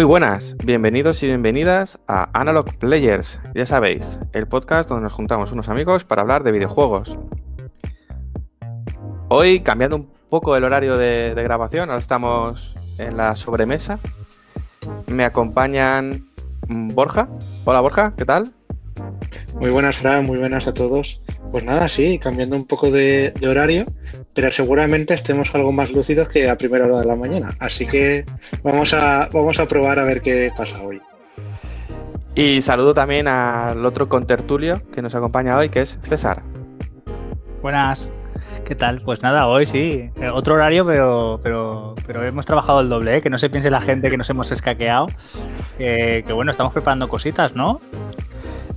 Muy buenas, bienvenidos y bienvenidas a Analog Players, ya sabéis, el podcast donde nos juntamos unos amigos para hablar de videojuegos. Hoy, cambiando un poco el horario de, grabación, ahora estamos en la sobremesa, me acompañan Borja. Hola Borja, ¿qué tal? Muy buenas, Fran, muy buenas a todos. Pues nada, sí, cambiando un poco de, horario, pero seguramente estemos algo más lúcidos que a primera hora de la mañana. Así que vamos a, vamos a probar a ver qué pasa hoy. Y saludo también al otro contertulio que nos acompaña hoy, que es César. Buenas, ¿qué tal? Pues nada, hoy sí, eh, otro horario, pero, pero, pero hemos trabajado el doble, ¿eh? que no se piense la gente que nos hemos escaqueado, que bueno, estamos preparando cositas, ¿no?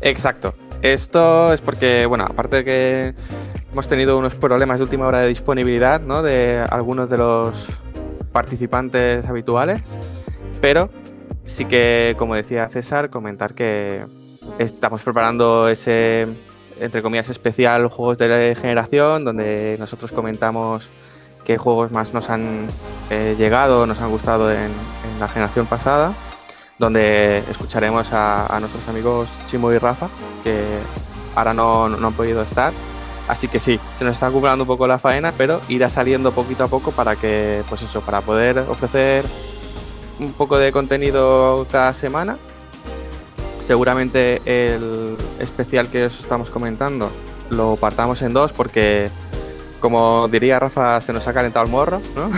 Exacto. Esto es porque, bueno, aparte de que hemos tenido unos problemas de última hora de disponibilidad, ¿no? De algunos de los participantes habituales, pero sí que, como decía César, comentar que estamos preparando ese, entre comillas, especial juegos de generación, donde nosotros comentamos qué juegos más nos han eh, llegado, nos han gustado en la generación pasada donde escucharemos a, nuestros amigos Chimo y Rafa, que ahora no, han podido estar. Así que sí, se nos está acumulando un poco la faena, pero irá saliendo poquito a poco para que, pues eso, para poder ofrecer un poco de contenido cada semana. Seguramente el especial que os estamos comentando lo partamos en dos porque, como diría Rafa, se nos ha calentado el morro, ¿no?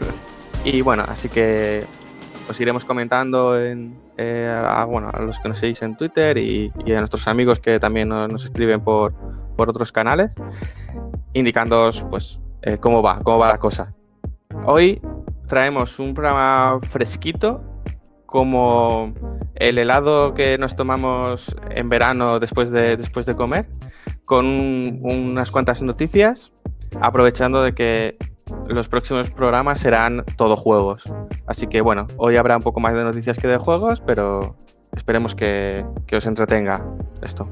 y bueno, así que os iremos comentando en, eh, a, los que nos seguís en Twitter y, a nuestros amigos que también nos, escriben por, otros canales, indicándoos pues eh, cómo va, cómo va la cosa. Hoy traemos un programa fresquito como el helado que nos tomamos en verano después de, después de comer, con unas cuantas noticias, aprovechando de que los próximos programas serán todo juegos. Así que bueno, hoy habrá un poco más de noticias que de juegos, pero esperemos que, os entretenga esto.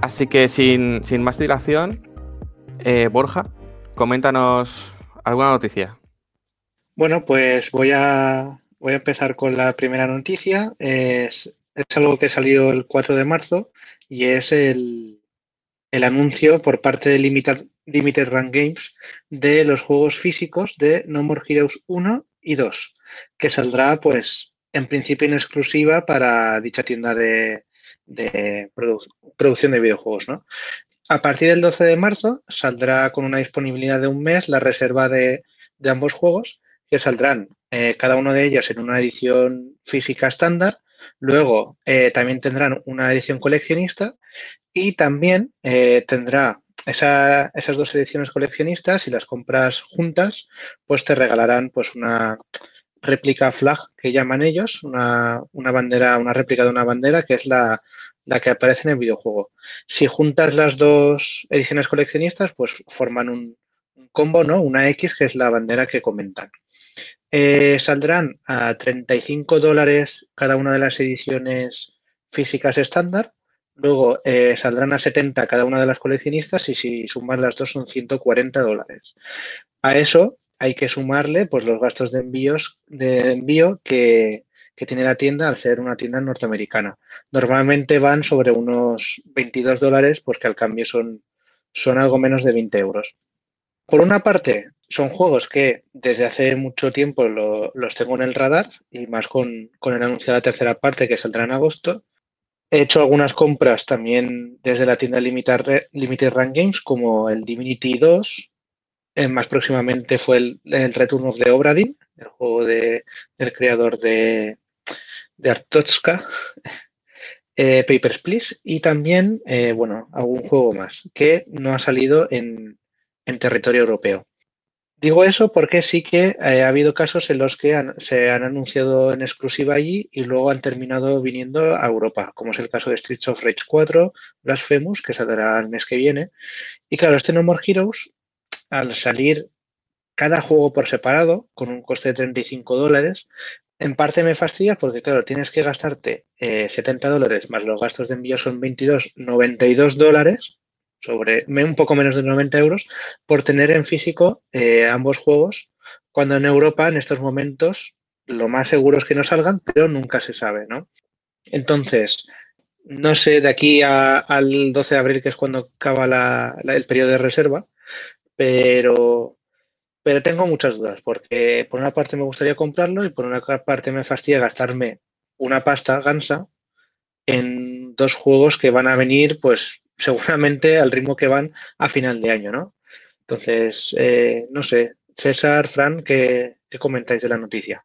Así que sin, más dilación, eh, Borja, coméntanos alguna noticia. Bueno, pues voy a, voy a empezar con la primera noticia. Es, es algo que salió el 4 de marzo y es el, el anuncio por parte de Limited, Limited Run Games de los juegos físicos de No More Heroes 1 y 2, que saldrá pues en principio en exclusiva para dicha tienda de, producción de videojuegos. ¿no? A partir del 12 de marzo saldrá con una disponibilidad de un mes la reserva de, ambos juegos, que saldrán eh, cada uno de ellos en una edición física estándar. Luego eh, también tendrán una edición coleccionista y también eh, tendrá esas dos ediciones coleccionistas, si las compras juntas, pues te regalarán pues una réplica flag que llaman ellos, una, bandera, una réplica de una bandera que es la, que aparece en el videojuego. Si juntas las dos ediciones coleccionistas, pues forman un, combo, ¿no? Una X, que es la bandera que comentan. Eh, saldrán a 35 dólares cada una de las ediciones físicas estándar Luego eh, saldrán a 70 cada una de las coleccionistas y si sumas las dos son 140 dólares. A eso hay que sumarle pues, los gastos de, envíos, de envío que, tiene la tienda al ser una tienda norteamericana. Normalmente van sobre unos 22 dólares, pues que al cambio son, son algo menos de 20 euros. Por una parte, son juegos que desde hace mucho tiempo los tengo en el radar y más con, con el anuncio de la tercera parte que saldrá en agosto. He hecho algunas compras también desde la tienda Limited, Run Games, como el Divinity 2. Eh, más próximamente fue el, Return of the Obradin, el juego de, del creador de, de Artotska, eh, Papers, Please. Y también, eh, bueno, algún juego más que no ha salido en territorio europeo. Digo eso porque sí que eh, ha habido casos en los que se han anunciado en exclusiva allí y luego han terminado viniendo a Europa, como es el caso de Streets of Rage 4, Blasphemous, que saldrá el mes que viene. Y claro, este No More Heroes, al salir cada juego por separado, con un coste de 35 dólares, en parte me fastidia porque, claro, tienes que gastarte 70 eh, dólares más los gastos de envío son 22, 92 dólares sobre un poco menos de 90 euros por tener en físico eh, ambos juegos, cuando en Europa en estos momentos lo más seguro es que no salgan, pero nunca se sabe, ¿no? Entonces, no sé de aquí al 12 de abril, que es cuando acaba el periodo de reserva, pero, pero tengo muchas dudas, porque por una parte me gustaría comprarlo y por una parte me fastidia gastarme una pasta gansa en dos juegos que van a venir, pues seguramente al ritmo que van a final de año, ¿no? Entonces, eh, no sé, César, Fran, ¿qué, comentáis de la noticia?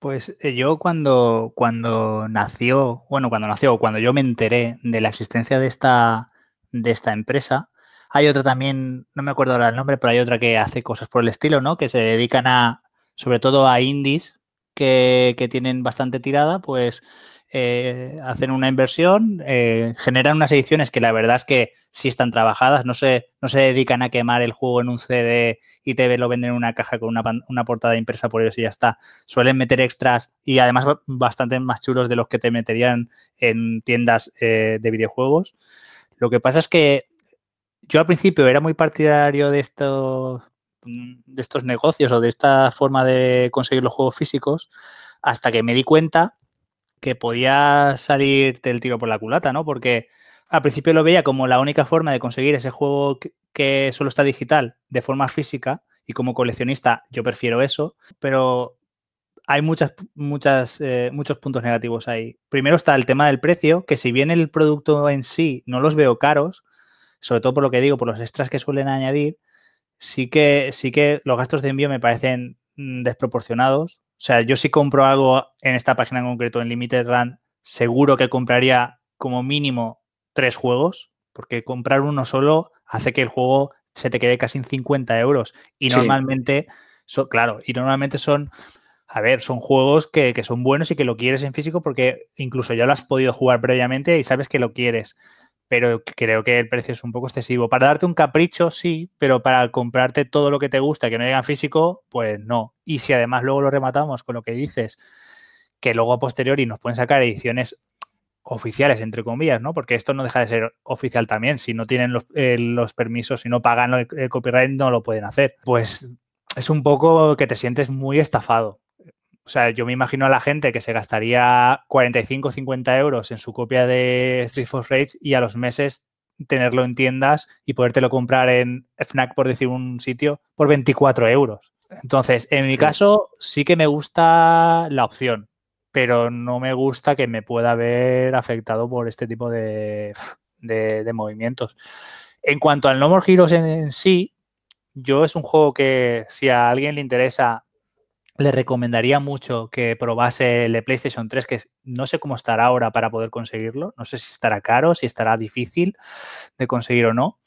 Pues eh, yo cuando, cuando nació, bueno, cuando nació, cuando yo me enteré de la existencia de esta, de esta empresa, hay otra también, no me acuerdo ahora el nombre, pero hay otra que hace cosas por el estilo, ¿no? Que se dedican a, sobre todo a indies que, que tienen bastante tirada, pues eh, hacen una inversión, eh, generan unas ediciones que la verdad es que sí están trabajadas, no se, no se dedican a quemar el juego en un CD y te lo venden en una caja con una, portada impresa por eso y ya está. Suelen meter extras y además bastante más chulos de los que te meterían en tiendas eh, de videojuegos. Lo que pasa es que yo al principio era muy partidario de estos, de estos negocios o de esta forma de conseguir los juegos físicos hasta que me di cuenta que podía salirte el tiro por la culata, ¿no? Porque al principio lo veía como la única forma de conseguir ese juego que, solo está digital de forma física y como coleccionista yo prefiero eso, pero hay muchas, muchas, eh, muchos puntos negativos ahí. Primero está el tema del precio, que si bien el producto en sí no los veo caros, sobre todo por lo que digo, por los extras que suelen añadir, sí que, sí que los gastos de envío me parecen mm, desproporcionados o sea, yo si compro algo en esta página en concreto, en Limited Run, seguro que compraría como mínimo tres juegos, porque comprar uno solo hace que el juego se te quede casi en 50 euros. Y normalmente, son, claro, y normalmente son, a ver, son juegos que, que, son buenos y que lo quieres en físico porque incluso ya lo has podido jugar previamente y sabes que lo quieres pero creo que el precio es un poco excesivo. Para darte un capricho, sí, pero para comprarte todo lo que te gusta que no llega físico, pues no. Y si además luego lo rematamos con lo que dices, que luego a posteriori nos pueden sacar ediciones oficiales, entre comillas, ¿no? Porque esto no deja de ser oficial también. Si no tienen los, eh, los permisos, si no pagan el copyright, no lo pueden hacer. Pues es un poco que te sientes muy estafado. O sea, yo me imagino a la gente que se gastaría 45 o 50 euros en su copia de Street for Rage y a los meses tenerlo en tiendas y podértelo comprar en FNAC, por decir un sitio, por 24 euros. Entonces, en mi caso, sí que me gusta la opción, pero no me gusta que me pueda ver afectado por este tipo de, movimientos. En cuanto al No More Heroes en sí, yo es un juego que si a alguien le interesa le recomendaría mucho que probase el PlayStation 3, que no sé cómo estará ahora para poder conseguirlo. No sé si estará caro, si estará difícil de conseguir o no.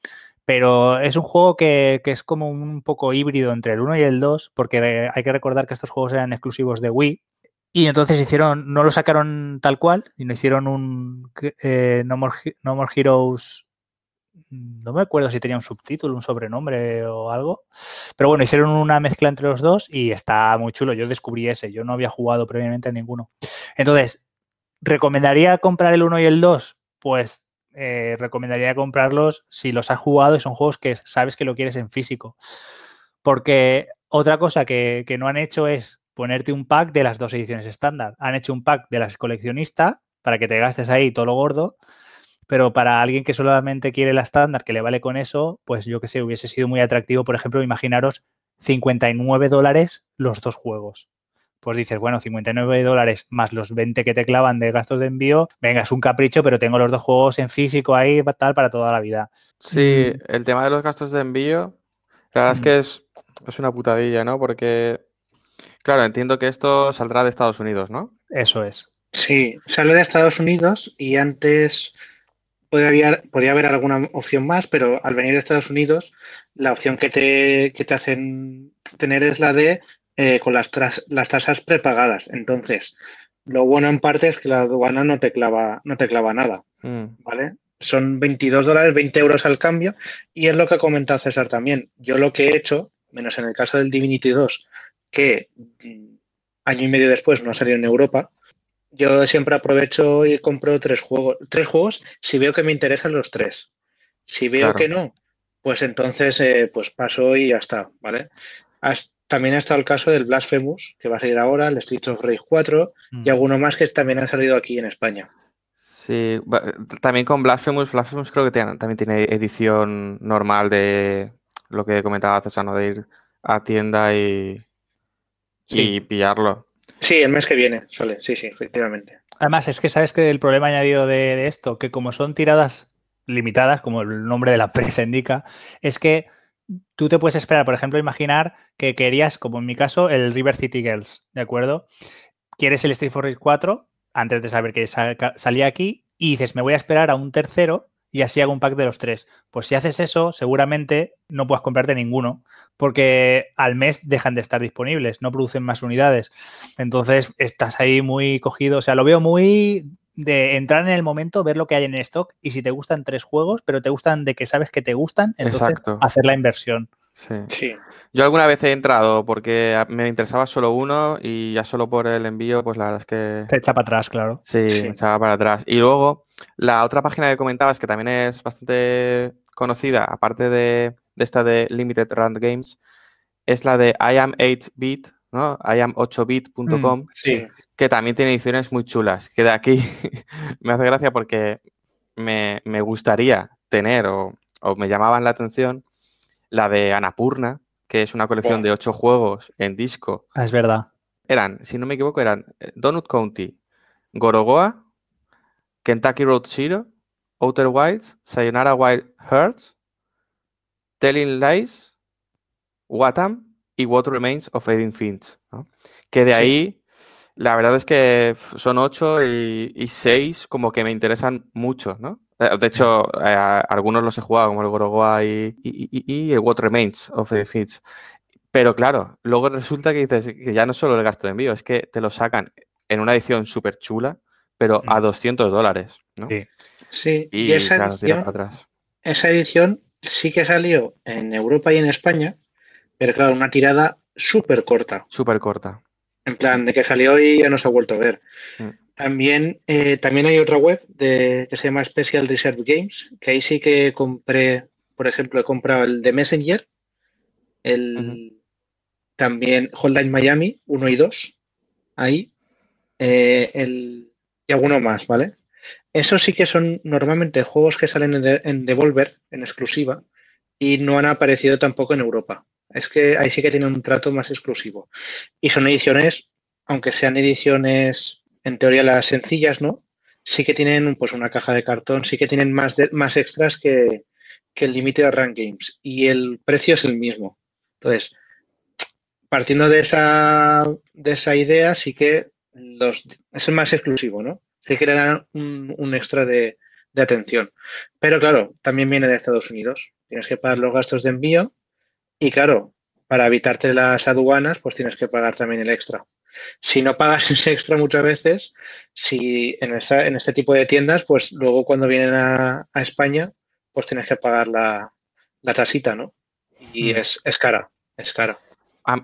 Pero es un juego que, es como un poco híbrido entre el 1 y el 2, porque hay que recordar que estos juegos eran exclusivos de Wii. Y entonces hicieron, no lo sacaron tal cual, y no hicieron un eh, no, no More Heroes no me acuerdo si tenía un subtítulo, un sobrenombre o algo. Pero bueno, hicieron una mezcla entre los dos y está muy chulo. Yo descubrí ese, yo no había jugado previamente a ninguno. Entonces, ¿recomendaría comprar el 1 y el 2? Pues eh, recomendaría comprarlos si los has jugado y son juegos que sabes que lo quieres en físico. Porque otra cosa que no han hecho es ponerte un pack de las dos ediciones estándar. Han hecho un pack de las coleccionistas para que te gastes ahí todo lo gordo pero para alguien que solamente quiere la estándar, que le vale con eso, pues yo que sé, hubiese sido muy atractivo, por ejemplo, imaginaros 59 dólares los dos juegos. Pues dices, bueno, 59 dólares más los 20 que te clavan de gastos de envío, venga, es un capricho, pero tengo los dos juegos en físico ahí, tal, para toda la vida. Sí, mm. el tema de los gastos de envío, la verdad es que es, es una putadilla, ¿no? Porque, claro, entiendo que esto saldrá de Estados Unidos, ¿no? Eso es. Sí, sale de Estados Unidos y antes podría haber, alguna opción más, pero al venir de Estados Unidos, la opción que te, que te hacen tener es la de eh, con las, las tasas prepagadas. Entonces, lo bueno en parte es que la aduana no te clava, no te clava nada. Mm. ¿Vale? Son 22 dólares, 20 euros al cambio, y es lo que ha comentado César también. Yo lo que he hecho, menos en el caso del Divinity 2, que mm, año y medio después no ha salido en Europa, yo siempre aprovecho y compro tres juegos, tres juegos si veo que me interesan los tres. Si veo que no, pues entonces eh, pues paso y ya está, ¿vale? también ha estado el caso del Blasphemous, que va a salir ahora, el Street of Rage 4 y mm. alguno más que también han salido aquí en España. Sí, también con Blasphemous, Blasphemous creo que también tiene edición normal de lo que comentaba César, ¿no? de ir a tienda y, y pillarlo. Sí, el mes que viene, suele, sí, sí, efectivamente. Además, es que sabes que el problema añadido de, esto, que como son tiradas limitadas, como el nombre de la empresa indica, es que tú te puedes esperar, por ejemplo, imaginar que querías, como en mi caso, el River City Girls, ¿de acuerdo? Quieres el Street Force 4 antes de saber que salía aquí y dices, me voy a esperar a un tercero y así hago un pack de los tres. Pues si haces eso, seguramente no puedas comprarte ninguno, porque al mes dejan de estar disponibles, no producen más unidades. Entonces estás ahí muy cogido, o sea, lo veo muy de entrar en el momento, ver lo que hay en stock y si te gustan tres juegos, pero te gustan de que sabes que te gustan, entonces hacer la inversión. Sí. Yo alguna vez he entrado porque me interesaba solo uno y ya solo por el envío, pues la verdad es que... Te echa para atrás, claro. Sí, me echaba para atrás. Y luego, la otra página que comentabas, que también es bastante conocida, aparte de, esta de Limited Run Games, es la de iam8bit, ¿no? iam8bit.com, mm, sí. que también tiene ediciones muy chulas. Que de aquí me hace gracia porque me, gustaría tener o, o me llamaban la atención la de Anapurna, que es una colección de ocho juegos en disco. Ah, es verdad. Eran, si no me equivoco, eran eh, Donut County, Gorogoa, Kentucky Road Zero, Outer Wilds, Sayonara Wild Hearts, Telling Lies, Watam y What Remains of Edith Finch. Que de ahí, la verdad es que son ocho y, y, seis como que me interesan mucho, ¿no? Eh, de hecho, eh, algunos los he jugado, como el Gorogoa y, y, el What Remains of the Fits. Pero claro, luego resulta que dices que ya no solo el gasto de envío, es que te lo sacan en una edición súper chula, pero a 200 mm. dólares, ¿no? Sí, y, esa, edición, atrás. esa edición sí que salió en Europa y en España, pero claro, una tirada súper corta. Súper corta. En plan, de que salió y ya no se ha vuelto a ver. Mm. También, eh, también hay otra web de, que se llama Special Reserve Games, que ahí sí que compré, por ejemplo, he comprado el de Messenger, el también Hotline Miami 1 y 2, ahí, eh, el, alguno más, ¿vale? Esos sí que son normalmente juegos que salen en, Devolver, en exclusiva, y no han aparecido tampoco en Europa. Es que ahí sí que tienen un trato más exclusivo. Y son ediciones, aunque sean ediciones en teoría las sencillas, ¿no? Sí que tienen pues una caja de cartón, sí que tienen más, más extras que, el límite de Run Games y el precio es el mismo. Entonces, partiendo de esa, de esa idea, sí que los, es más exclusivo, ¿no? Sí que le dan un, extra de, de, atención. Pero claro, también viene de Estados Unidos. Tienes que pagar los gastos de envío y claro, para evitarte las aduanas, pues tienes que pagar también el extra. Si no pagas ese extra muchas veces, si en, en este tipo de tiendas, pues luego cuando vienen a, España, pues tienes que pagar la, la tasita, ¿no? Y hmm. es, es cara, es cara.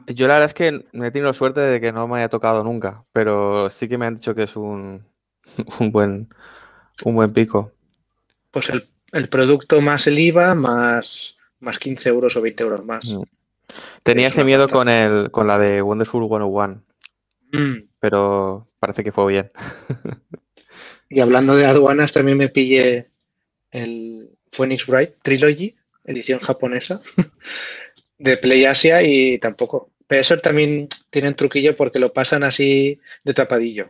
Yo la verdad es que me he tenido suerte de que no me haya tocado nunca, pero sí que me han dicho que es un, un buen, un buen pico. Pues el, el, producto más el IVA, más, más 15 euros o 20 euros más. Hmm. Tenía ese miedo con, el, con la de Wonderful 101. Mm. Pero parece que fue bien. y hablando de aduanas, también me pillé el Phoenix Bright Trilogy, edición japonesa, de Play Asia y tampoco. Pero eso también tiene un truquillo porque lo pasan así de tapadillo.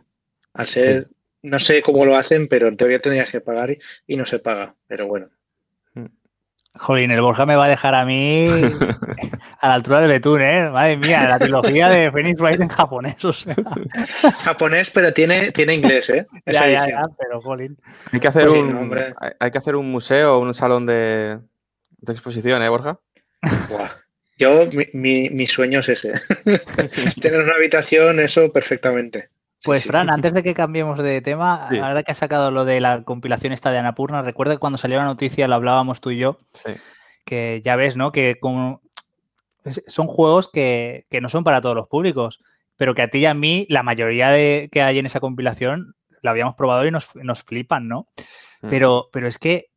Al ser, no sé cómo lo hacen, pero en teoría tendrías que pagar y no se paga. Pero bueno. Jolín, el Borja me va a dejar a mí a la altura de Betún, ¿eh? Madre mía, la trilogía de Phoenix Wright en japonés. O sea. Japonés, pero tiene, tiene inglés, ¿eh? Esa ya, ya, ya, pero jolín. Hay que hacer Pues un no, hombre. hay- hay que hacer un museo, un salón de, de exposición, ¿eh, Borja? Buah. Yo, mi, mi, mi sueño es ese. Tener una habitación, eso perfectamente. Pues sí. Fran, antes de que cambiemos de tema, Sí. ahora que has sacado lo de la compilación esta de Anapurna, recuerda que cuando salió la noticia lo hablábamos tú y yo, Sí. que ya ves, ¿no? Que como es- son juegos que, que no son para todos los públicos, pero que a ti y a mí, la mayoría de que hay en esa compilación, la habíamos probado y nos, nos flipan, ¿no? Mm. Pero, pero es que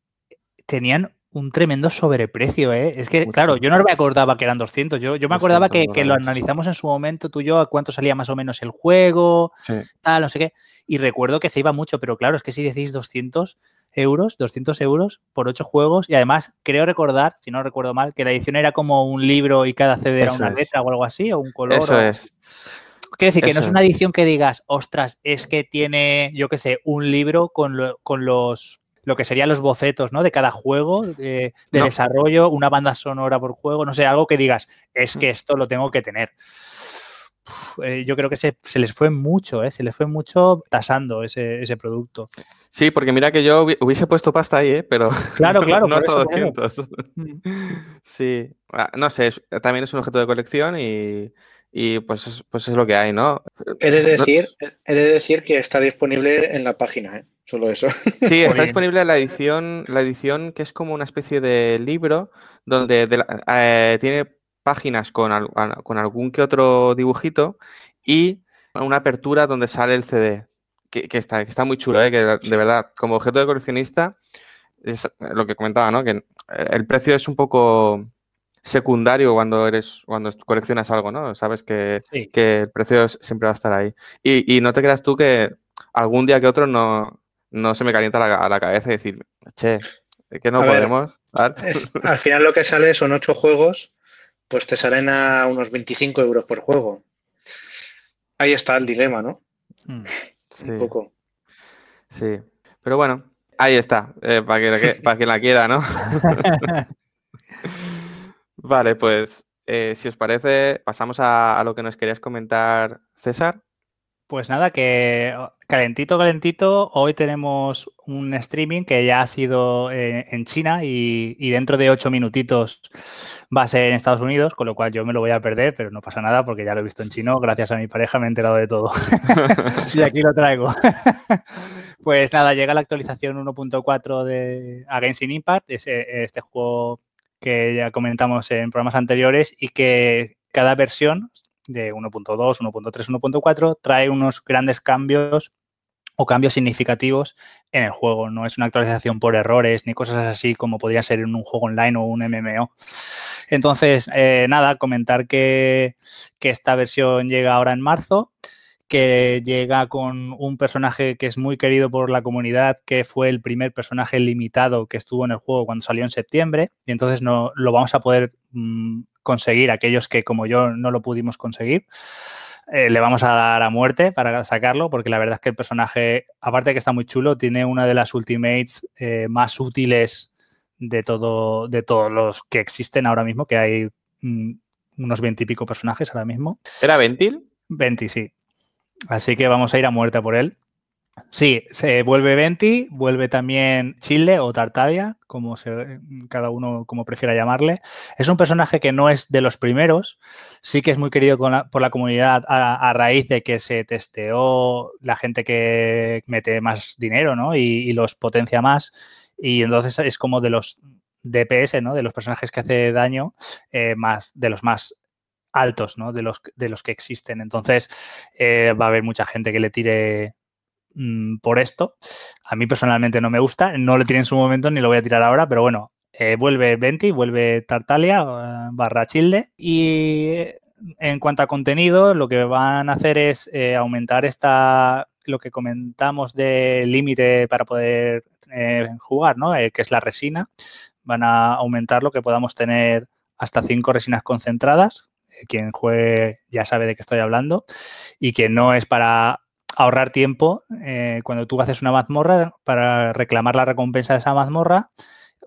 tenían un tremendo sobreprecio, ¿eh? Es que, Mucho. claro, yo no me acordaba que eran 200. Yo, yo me acordaba que, 200 que lo analizamos en su momento tú y yo, a cuánto salía más o menos el juego, Sí. tal, no sé qué. Y recuerdo que se iba mucho, pero claro, es que si decís 200 euros, 200 euros por ocho juegos, y además creo recordar, si no recuerdo mal, que la edición era como un libro y cada CD era una es. letra o algo así, o un color. Eso o- es. Quiero decir, que no es una edición que digas, ostras, es que tiene, yo qué sé, un libro con, lo- con los lo que serían los bocetos, ¿no? De cada juego, de, de No. desarrollo, una banda sonora por juego, no sé, algo que digas, es Mm. que esto lo tengo que tener. Uf, eh, yo creo que se, se les fue mucho, ¿eh? Se les fue mucho tasando ese, ese producto. Sí, porque mira que yo hubi- hubiese puesto pasta ahí, ¿eh? Pero Claro, claro, no hasta eso, por eso. 200. Sí, Ah, no sé, es- también es un objeto de colección y, y pues, es- pues es lo que hay, ¿no? He de No- decir, he de decir que está disponible en la página, ¿eh? Solo eso. Sí, está disponible la edición, la edición que es como una especie de libro donde de la- eh, tiene páginas con, al- con algún que otro dibujito y una apertura donde sale el CD, que, que está, que está muy chulo, ¿eh? que de verdad, como objeto de coleccionista, es lo que comentaba, ¿no? que el precio es un poco secundario cuando eres cuando coleccionas algo, ¿no? Sabes que, Sí. que el precio siempre va a estar ahí. Y, y no te creas tú que algún día que otro no, no se me calienta la, a la cabeza y decir, che, que no A ver, podemos. dar?". Al final lo que sale son ocho juegos, pues te salen a unos 25 euros por juego. Ahí está el dilema, ¿no? Mm. Sí, Un poco. sí. Pero bueno, ahí está, eh, para, que, la que- para quien la quiera, ¿no? Vale, pues eh, si os parece, pasamos a, a lo que nos querías comentar, César. Pues nada, que oh, calentito, calentito. Hoy tenemos un streaming que ya ha sido eh, en China y, dentro de ocho minutitos va a ser en Estados Unidos, con lo cual yo me lo voy a perder, pero no pasa nada porque ya lo he visto en chino. Gracias a mi pareja me he enterado de todo. y aquí lo traigo. pues nada, llega la actualización 1.4 de Against in Impact, es, este juego que ya comentamos en programas anteriores y que cada versión de 1.2, 1.3, 1.4 trae unos grandes cambios o cambios significativos en el juego. No es una actualización por errores ni cosas así como podría ser en un juego online o un MMO. Entonces, eh, nada, comentar que, que esta versión llega ahora en marzo que llega con un personaje que es muy querido por la comunidad, que fue el primer personaje limitado que estuvo en el juego cuando salió en septiembre, y entonces no lo vamos a poder mm, conseguir aquellos que como yo no lo pudimos conseguir. Eh, le vamos a dar a muerte para sacarlo, porque la verdad es que el personaje, aparte de que está muy chulo, tiene una de las ultimates eh, más útiles de todo, de todos los que existen ahora mismo, que hay mm, unos veintipico personajes ahora mismo. ¿Era Ventil? 20, sí. Así que vamos a ir a muerte por él. Sí, se vuelve Venti, vuelve también Chile o Tartaria, como se, cada uno como prefiera llamarle. Es un personaje que no es de los primeros, sí que es muy querido por la comunidad a, raíz de que se testeó la gente que mete más dinero, ¿no? Y, y los potencia más. Y entonces es como de los DPS, ¿no? De los personajes que hace daño, eh, más, de los más altos, ¿no? De los, que existen. Entonces, eh, va a haber mucha gente que le tire mm, por esto. A mí personalmente no me gusta, no le tiré en su momento ni lo voy a tirar ahora, pero bueno, eh, vuelve Venti, vuelve Tartalia eh, barra Childe y eh, en cuanto a contenido, lo que van a hacer es aumentar esta, lo que comentamos de límite para poder jugar, ¿no? Que es la resina. Van a aumentar lo que podamos tener hasta cinco resinas concentradas. Quien juegue ya sabe de qué estoy hablando. Y que no es para ahorrar tiempo eh, cuando tú haces una mazmorra para reclamar la recompensa de esa mazmorra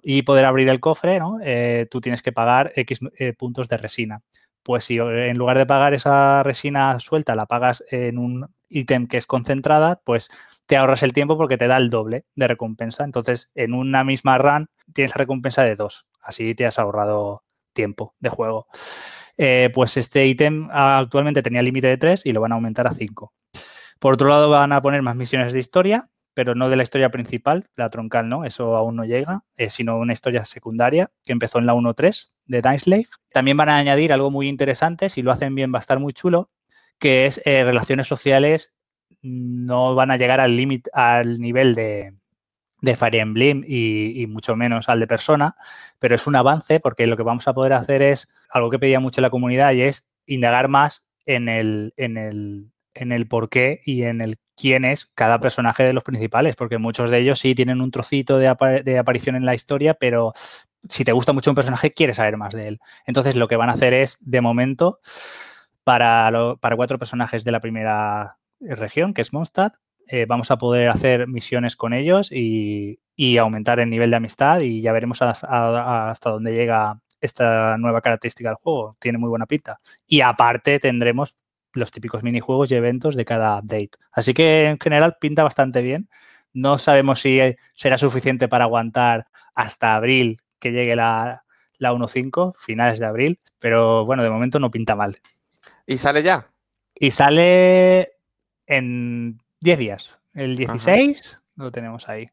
y poder abrir el cofre, ¿no? Eh, tú tienes que pagar X eh, puntos de resina. Pues si en lugar de pagar esa resina suelta, la pagas en un ítem que es concentrada, pues te ahorras el tiempo porque te da el doble de recompensa. Entonces, en una misma run tienes recompensa de dos. Así te has ahorrado tiempo de juego. Eh, pues este ítem actualmente tenía límite de 3 y lo van a aumentar a 5. Por otro lado, van a poner más misiones de historia, pero no de la historia principal, la troncal no, eso aún no llega, eh, sino una historia secundaria que empezó en la 1.3 de Slave. También van a añadir algo muy interesante, si lo hacen bien va a estar muy chulo, que es eh, relaciones sociales no van a llegar al límite, al nivel de, de Fire Emblem y, mucho menos al de persona, pero es un avance porque lo que vamos a poder hacer es algo que pedía mucho la comunidad y es indagar más en el, en el, en el por qué y en el quién es cada personaje de los principales, porque muchos de ellos sí tienen un trocito de, de aparición en la historia, pero si te gusta mucho un personaje, quieres saber más de él. Entonces, lo que van a hacer es, de momento, para, para cuatro personajes de la primera región, que es Mondstadt, eh, vamos a poder hacer misiones con ellos y, aumentar el nivel de amistad y ya veremos hasta dónde llega esta nueva característica del juego. Tiene muy buena pinta. Y aparte tendremos los típicos minijuegos y eventos de cada update. Así que en general pinta bastante bien. No sabemos si será suficiente para aguantar hasta abril que llegue la, la 1.5, finales de abril, pero bueno, de momento no pinta mal. ¿Y sale ya? Y sale en 10 días. El 16 lo tenemos ahí.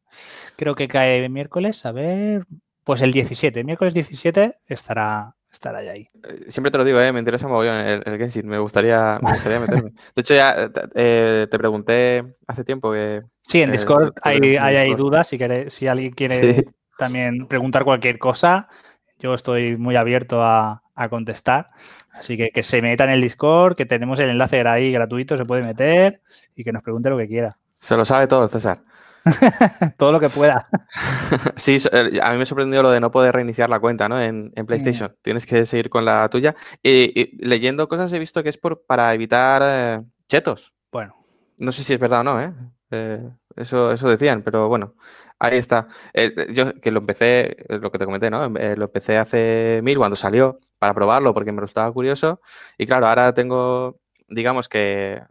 Creo que cae miércoles, a ver, pues el 17, miércoles 17 estará, estará ya ahí. Eh, siempre te lo digo, ¿eh? me interesa mogollón el, el Genshin, me gustaría, me gustaría meterme. De hecho, ya eh, te pregunté hace tiempo que... Sí, en eh, Discord hay, hay, dudas, si, si alguien quiere también preguntar cualquier cosa, yo estoy muy abierto a, a contestar. Así que que se meta en el Discord, que tenemos el enlace ahí gratuito, se puede meter y que nos pregunte lo que quiera. Se lo sabe todo, César. todo lo que pueda. sí, eh, a mí me sorprendió lo de no poder reiniciar la cuenta ¿no? en, PlayStation. Tienes que seguir con la tuya. Y, leyendo cosas he visto que es por, para evitar eh, chetos. Bueno. No sé si es verdad o no, ¿eh? eh eso, eso decían, pero bueno, ahí está. yo que lo empecé, es lo que te comenté, ¿no? lo empecé hace mil cuando salió para probarlo porque me estaba curioso. Y claro, ahora tengo, digamos que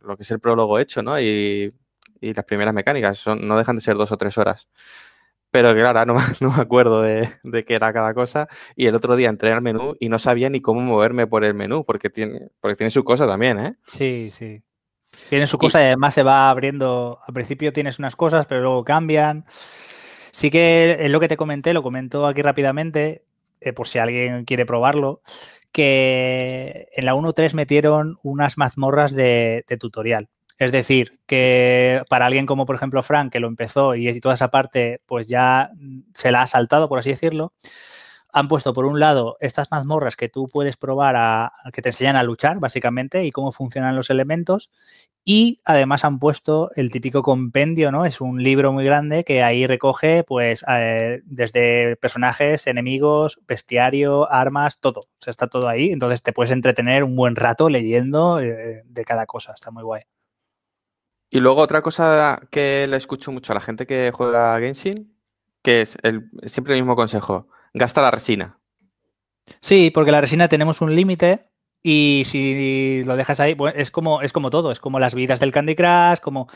lo que es el prólogo hecho, ¿no? Y, las primeras mecánicas son, no dejan de ser dos o tres horas. Pero claro, ahora no, no me acuerdo de, qué era cada cosa. Y el otro día entré al menú y no sabía ni cómo moverme por el menú, porque tiene, porque tiene su cosa también, ¿eh? Sí, sí. Tiene su cosa y además se va abriendo. Al principio tienes unas cosas, pero luego cambian. Sí que es lo que te comenté, lo comento aquí rápidamente. Eh, por si alguien quiere probarlo, que en la 1.3 metieron unas mazmorras de, tutorial. Es decir, que para alguien como por ejemplo Frank, que lo empezó y toda esa parte pues ya se la ha saltado, por así decirlo, han puesto por un lado estas mazmorras que tú puedes probar a, que te enseñan a luchar básicamente y cómo funcionan los elementos y además han puesto el típico compendio, ¿no? Es un libro muy grande que ahí recoge pues eh, desde personajes, enemigos, bestiario, armas, todo. O sea, está todo ahí. Entonces te puedes entretener un buen rato leyendo eh, de cada cosa. Está muy guay. Y luego otra cosa que le escucho mucho a la gente que juega Genshin, que es el, siempre el mismo consejo gasta la resina. Sí, porque la resina tenemos un límite y si lo dejas ahí, es como, es como todo, es como las vidas del Candy Crush, como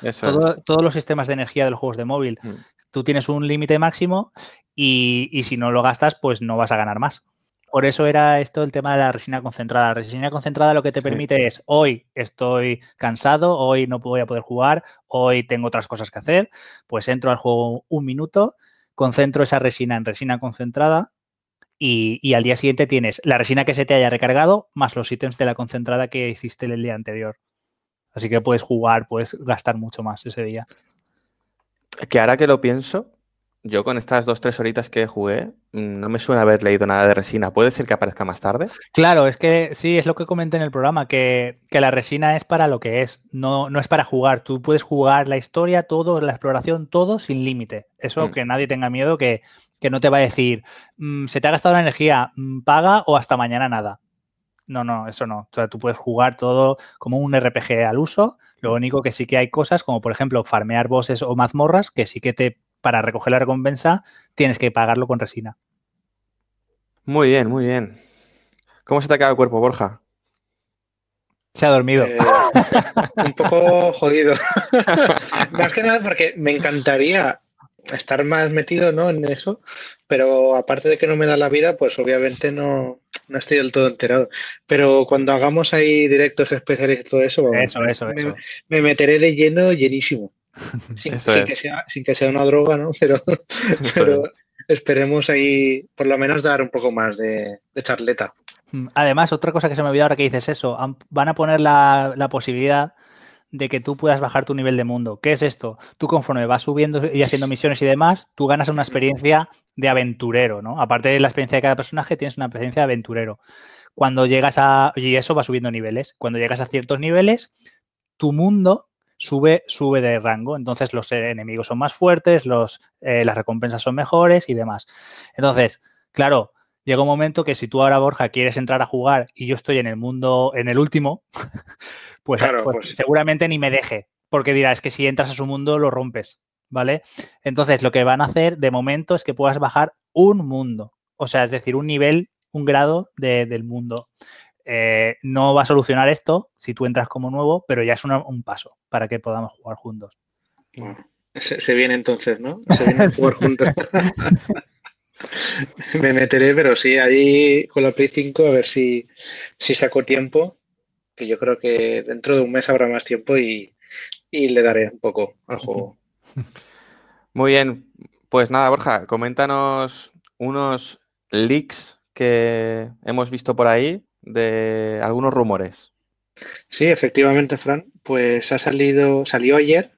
todos los sistemas de energía de los juegos de móvil. Mm. Tú tienes un límite máximo y, y, si no lo gastas, pues no vas a ganar más. Por eso era esto el tema de la resina concentrada. La resina concentrada lo que te permite es, hoy estoy cansado, hoy no voy a poder jugar, hoy tengo otras cosas que hacer, pues entro al juego un minuto concentro esa resina en resina concentrada y, al día siguiente tienes la resina que se te haya recargado más los ítems de la concentrada que hiciste el día anterior. Así que puedes jugar, puedes gastar mucho más ese día. Que ahora que lo pienso, yo con estas dos, tres horitas que jugué, mm, no me suena haber leído nada de resina. ¿Puede ser que aparezca más tarde? Claro, es que sí, es lo que comenté en el programa, que, la resina es para lo que es, no, no, es para jugar. Tú puedes jugar la historia, todo, la exploración, todo sin límite. Eso mm. que nadie tenga miedo que, no te va a decir, mm, se te ha gastado la energía, paga o hasta mañana nada. No, no, eso no. O sea, tú puedes jugar todo como un RPG al uso. Lo único que sí que hay cosas como, por ejemplo, farmear bosses o mazmorras que sí que te para recoger la recompensa tienes que pagarlo con resina. Muy bien, muy bien. ¿Cómo se te ha quedado el cuerpo, Borja? Se ha dormido. Eh, un poco jodido. más que nada porque me encantaría estar más metido ¿no? en eso, pero aparte de que no me da la vida, pues obviamente no, no estoy del todo enterado. Pero cuando hagamos ahí directos especiales y todo eso, eso, eso, me, eso. me meteré de lleno, llenísimo. Sin, Eso sin es. que sea, sin que sea una droga, ¿no? Pero, Eso pero es. esperemos ahí por lo menos dar un poco más de, de charleta. Mm, Además, otra cosa que se me olvidó ahora que dices eso, van a poner la, la posibilidad de que tú puedas bajar tu nivel de mundo. ¿Qué es esto? Tú conforme vas subiendo y haciendo misiones y demás, tú ganas una experiencia de aventurero, ¿no? Aparte de la experiencia de cada personaje, tienes una experiencia de aventurero. Cuando llegas a... Y eso va subiendo niveles. Cuando llegas a ciertos niveles, tu mundo sube, sube de rango. Entonces los enemigos son más fuertes, los, eh, las recompensas son mejores y demás. Entonces, claro, llega un momento que si tú ahora, Borja, quieres entrar a jugar y yo estoy en el mundo, en el último, pues, Claro, pues pues- seguramente ni me deje, porque dirá, es que si entras a su mundo lo rompes, ¿vale? Entonces, lo que van a hacer de momento es que puedas bajar un mundo, o sea, es decir, un nivel, un grado de- del mundo. Eh, no va a solucionar esto si tú entras como nuevo, pero ya es una- un paso para que podamos jugar juntos. Bueno, se, se viene entonces, ¿no? Se viene a jugar juntos. Me meteré, pero sí, ahí con la Play 5 a ver si, si saco tiempo, que yo creo que dentro de un mes habrá más tiempo y, y le daré un poco al juego. Muy bien. Pues nada, Borja, coméntanos unos leaks que hemos visto por ahí de algunos rumores. Sí, efectivamente, Fran, pues ha salido, salió ayer,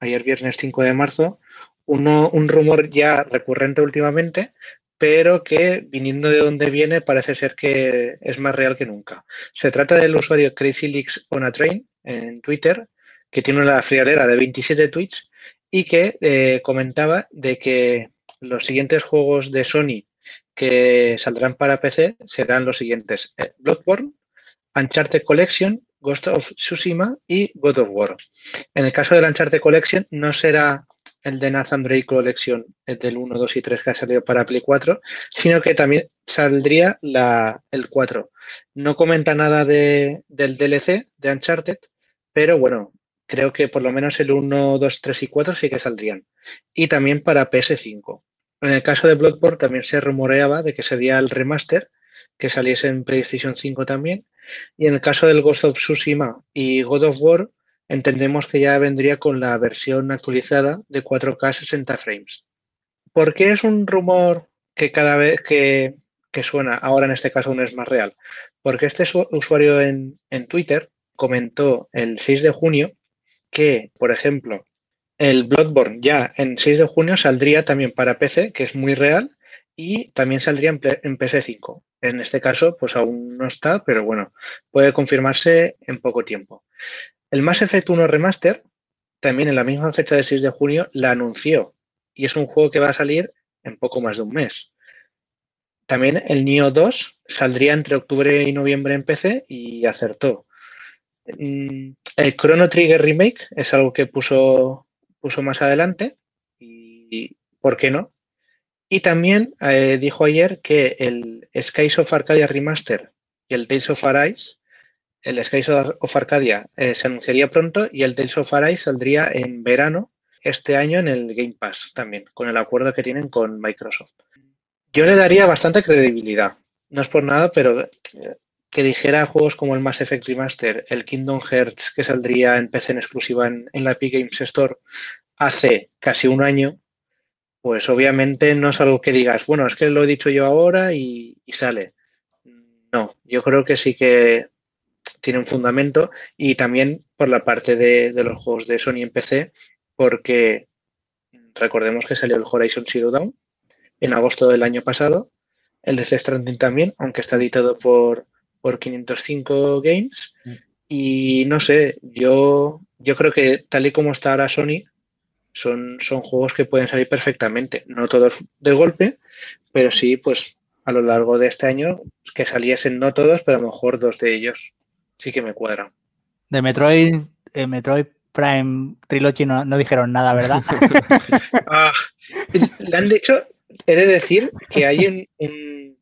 ayer viernes 5 de marzo, uno, un rumor ya recurrente últimamente, pero que viniendo de donde viene parece ser que es más real que nunca. Se trata del usuario Crazy Leaks on a Train en Twitter, que tiene una friolera de 27 tweets y que eh, comentaba de que los siguientes juegos de Sony que saldrán para PC serán los siguientes: eh, Bloodborne, Uncharted Collection, Ghost of Tsushima y God of War. En el caso del Uncharted Collection no será el de Nathan Drake Collection, el del 1, 2 y 3 que ha salido para Play 4, sino que también saldría la, el 4. No comenta nada de, del DLC de Uncharted, pero bueno, creo que por lo menos el 1, 2, 3 y 4 sí que saldrían. Y también para PS5. En el caso de Bloodborne también se rumoreaba de que sería el remaster, que saliese en PlayStation 5 también. Y en el caso del Ghost of Tsushima y God of War, entendemos que ya vendría con la versión actualizada de 4K 60 frames. ¿Por qué es un rumor que cada vez que, suena, ahora en este caso no es más real? Porque este su- usuario en Twitter comentó el 6 de junio que, por ejemplo, el Bloodborne ya en 6 de junio saldría también para PC, que es muy real, y también saldría en, en PS5. En este caso, pues aún no está, pero bueno, puede confirmarse en poco tiempo. El Mass Effect 1 Remaster, también en la misma fecha del 6 de junio, la anunció y es un juego que va a salir en poco más de un mes. También el Neo 2 saldría entre octubre y noviembre en PC y acertó. Mm, El Chrono Trigger Remake es algo que puso, puso más adelante y ¿por qué no? Y también eh, dijo ayer que el Skies of Arcadia Remaster y el Tales of Arise, el Skies of Arcadia eh, se anunciaría pronto y el Tales of Arise saldría en verano este año en el Game Pass también, con el acuerdo que tienen con Microsoft. Yo le daría bastante credibilidad, no es por nada, pero eh, que dijera juegos como el Mass Effect Remaster, el Kingdom Hearts que saldría en PC en exclusiva en, en la Epic Games Store hace casi un año, pues obviamente no es algo que digas, bueno, es que lo he dicho yo ahora y, y sale. No, yo creo que sí que tiene un fundamento y también por la parte de, de los juegos de Sony en PC, porque recordemos que salió el Horizon Zero Dawn en agosto del año pasado, el de Stranding también, aunque está editado por, por 505 Games. Y no sé, yo, yo creo que tal y como está ahora Sony, son, son juegos que pueden salir perfectamente. No todos de golpe, pero sí, pues a lo largo de este año, que saliesen no todos, pero a lo mejor dos de ellos. Sí que me cuadran. De Metroid, eh, Metroid Prime Trilogy no, no dijeron nada, ¿verdad? Ah, le han dicho, he de decir que hay un, un-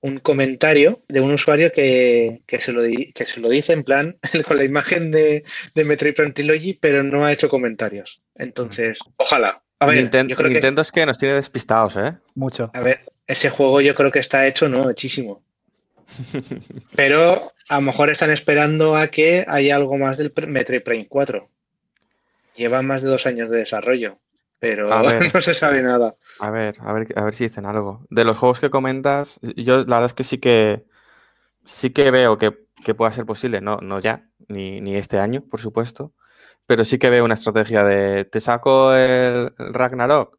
un comentario de un usuario que, que se lo, di- que se lo dice en plan con la imagen de, de Metroid Prime Trilogy, pero no ha hecho comentarios. Entonces, ojalá. A ver, Ninten- yo creo que, es que nos tiene despistados, ¿eh? Mucho. a ver, ese juego yo creo que está hecho, ¿no? Hechísimo. Pero a lo mejor están esperando a que haya algo más del Metroid Prime 4. Lleva más de dos años de desarrollo, pero A ver. no se sabe nada. A ver, a ver, a ver si dicen algo. De los juegos que comentas, yo la verdad es que sí que sí que veo que, que pueda ser posible, no, no ya, ni, ni este año, por supuesto, pero sí que veo una estrategia de te saco el, Ragnarok,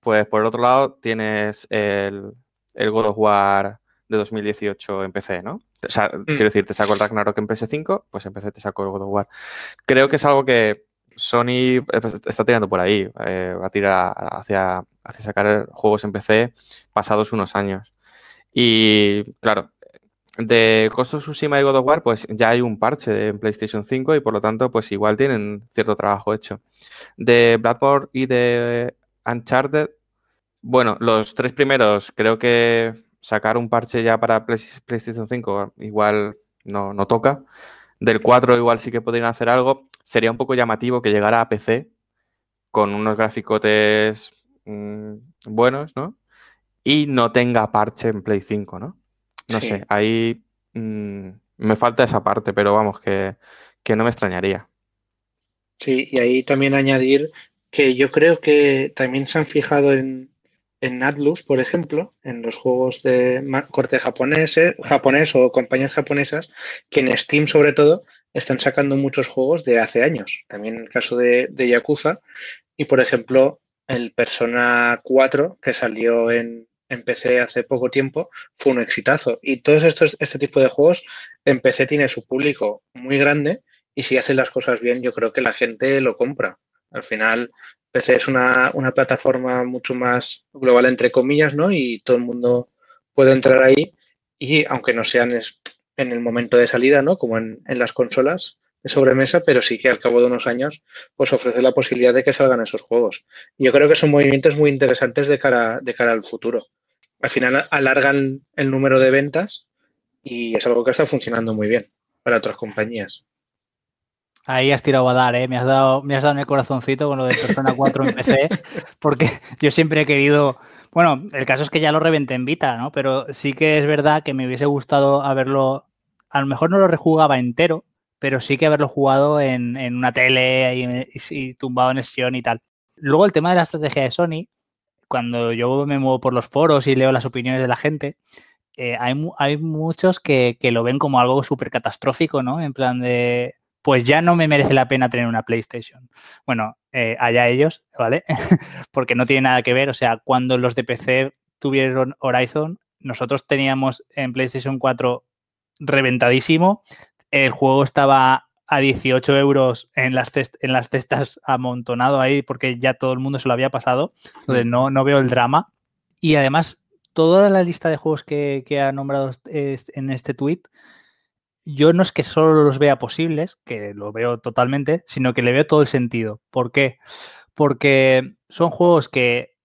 pues por el otro lado tienes el, el God of War de 2018 en PC, ¿no? O sea, quiero decir, te saco el Ragnarok en PS5, pues en PC te saco el God of War. Creo que es algo que Sony eh, pues, está tirando por ahí, eh, va a tirar hacia, hacia sacar juegos en PC pasados unos años. Y claro, de Ghost of Tsushima y God of War, pues ya hay un parche en PlayStation 5 y por lo tanto, pues igual tienen cierto trabajo hecho. De Bloodborne y de Uncharted, bueno, los tres primeros creo que sacar un parche ya para Play- PlayStation 5 igual no, no toca. Del 4 igual sí que podrían hacer algo. Sería un poco llamativo que llegara a PC con unos graficotes mm, buenos, ¿no? Y no tenga parche en Play 5, ¿no? No Sí. sé, ahí mm, me falta esa parte, pero vamos, que, que no me extrañaría. Sí, y ahí también añadir que yo creo que también se han fijado en, en Atlus, por ejemplo, en los juegos de corte japonés, eh, japonés o compañías japonesas, que en Steam sobre todo están sacando muchos juegos de hace años. También el caso de, de Yakuza. Y por ejemplo, el Persona 4 que salió en, PC hace poco tiempo fue un exitazo. Y todos estos, este tipo de juegos en PC tiene su público muy grande y si hacen las cosas bien, yo creo que la gente lo compra. Al final, PC es una, una plataforma mucho más global, entre comillas, ¿no? Y todo el mundo puede entrar ahí. Y aunque no sean en el momento de salida, ¿no? Como en, en las consolas de sobremesa, pero sí que al cabo de unos años, pues ofrece la posibilidad de que salgan esos juegos. Yo creo que son movimientos muy interesantes de cara, de cara al futuro. Al final alargan el número de ventas y es algo que está funcionando muy bien para otras compañías. Ahí has tirado a dar, ¿eh? Me has dado, me has dado en el corazoncito con lo de Persona 4 en PC, porque yo siempre he querido. Bueno, el caso es que ya lo reventé en Vita, ¿no? Pero sí que es verdad que me hubiese gustado haberlo. A lo mejor no lo rejugaba entero, pero sí que haberlo jugado en, en una tele y, tumbado en el sillón y tal. Luego el tema de la estrategia de Sony, cuando yo me muevo por los foros y leo las opiniones de la gente, eh, hay, hay muchos que, que lo ven como algo súper catastrófico, ¿no? En plan de, pues ya no me merece la pena tener una PlayStation. Bueno, eh, allá ellos, ¿vale? Porque no tiene nada que ver. O sea, cuando los de PC tuvieron Horizon, nosotros teníamos en PlayStation 4 reventadísimo. El juego estaba a 18 euros en las, cest- en las cestas amontonado ahí porque ya todo el mundo se lo había pasado. Entonces no, no veo el drama. Y además, toda la lista de juegos que, que ha nombrado en este tweet, yo no es que solo los vea posibles, que lo veo totalmente, sino que le veo todo el sentido. ¿Por qué? Porque son juegos que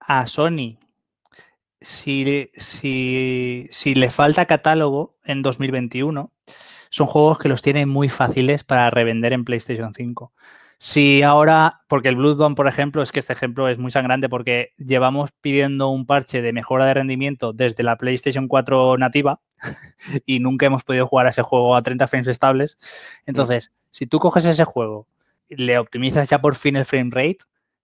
a Sony, si, si, si le falta catálogo en 2021, son juegos que los tiene muy fáciles para revender en PlayStation 5. Si ahora, porque el Bloodborne, por ejemplo, es que este ejemplo es muy sangrante porque llevamos pidiendo un parche de mejora de rendimiento desde la PlayStation 4 nativa y nunca hemos podido jugar a ese juego a 30 frames estables. Entonces, si tú coges ese juego, le optimizas ya por fin el frame rate,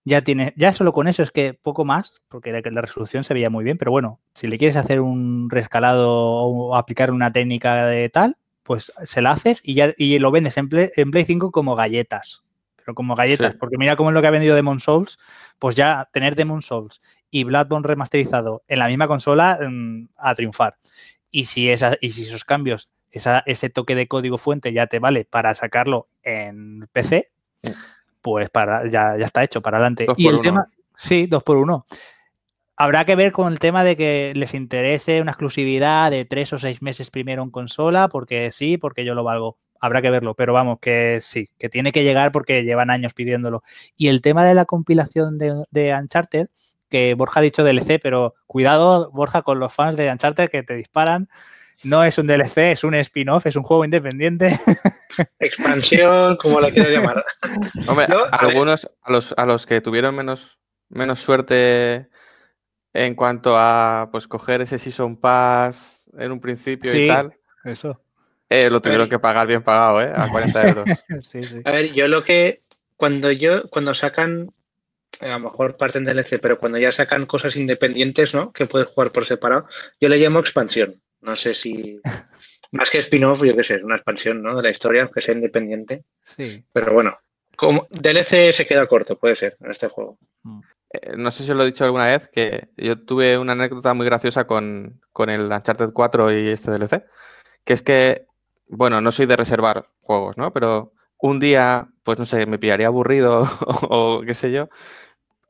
ya tiene, ya solo con eso es que poco más, porque la, la resolución se veía muy bien, pero bueno, si le quieres hacer un rescalado o aplicar una técnica de tal, pues se la haces y ya y lo vendes en Play, en Play 5 como galletas. Pero como galletas, Sí. porque mira cómo es lo que ha vendido Demon Souls, pues ya tener Demon Souls y Bloodborne remasterizado en la misma consola mm, a triunfar. Y si, esa, y si esos cambios, esa, ese toque de código fuente ya te vale para sacarlo en PC, pues para, ya, ya está hecho, para adelante. Dos y el uno. tema, sí, dos por uno. Habrá que ver con el tema de que les interese una exclusividad de tres o seis meses primero en consola, porque sí, porque yo lo valgo. Habrá que verlo, pero vamos, que sí, que tiene que llegar porque llevan años pidiéndolo. Y el tema de la compilación de, de Uncharted, que Borja ha dicho DLC, pero cuidado, Borja, con los fans de Uncharted que te disparan. No es un DLC, es un spin-off, es un juego independiente. Expansión, como la quieras llamar. Hombre, algunos, a los, a los que tuvieron menos, menos suerte en cuanto a pues coger ese Season Pass en un principio y tal. Eso. Eh, lo tuvieron que pagar bien pagado, ¿eh? A 40 euros. sí, sí. A ver, yo lo que. Cuando yo, cuando sacan. A lo mejor parten del DLC, pero cuando ya sacan cosas independientes, ¿no? Que puedes jugar por separado, yo le llamo expansión. No sé si. Más que spin-off, yo qué sé, es una expansión, ¿no? De la historia, aunque sea independiente. Sí. Pero bueno, como DLC se queda corto, puede ser, en este juego. Mm. Eh, no sé si os lo he dicho alguna vez, que yo tuve una anécdota muy graciosa con, el Uncharted 4 y este DLC, que es que, bueno, no soy de reservar juegos, ¿no? Pero un día, pues no sé, me pillaría aburrido o, qué sé yo,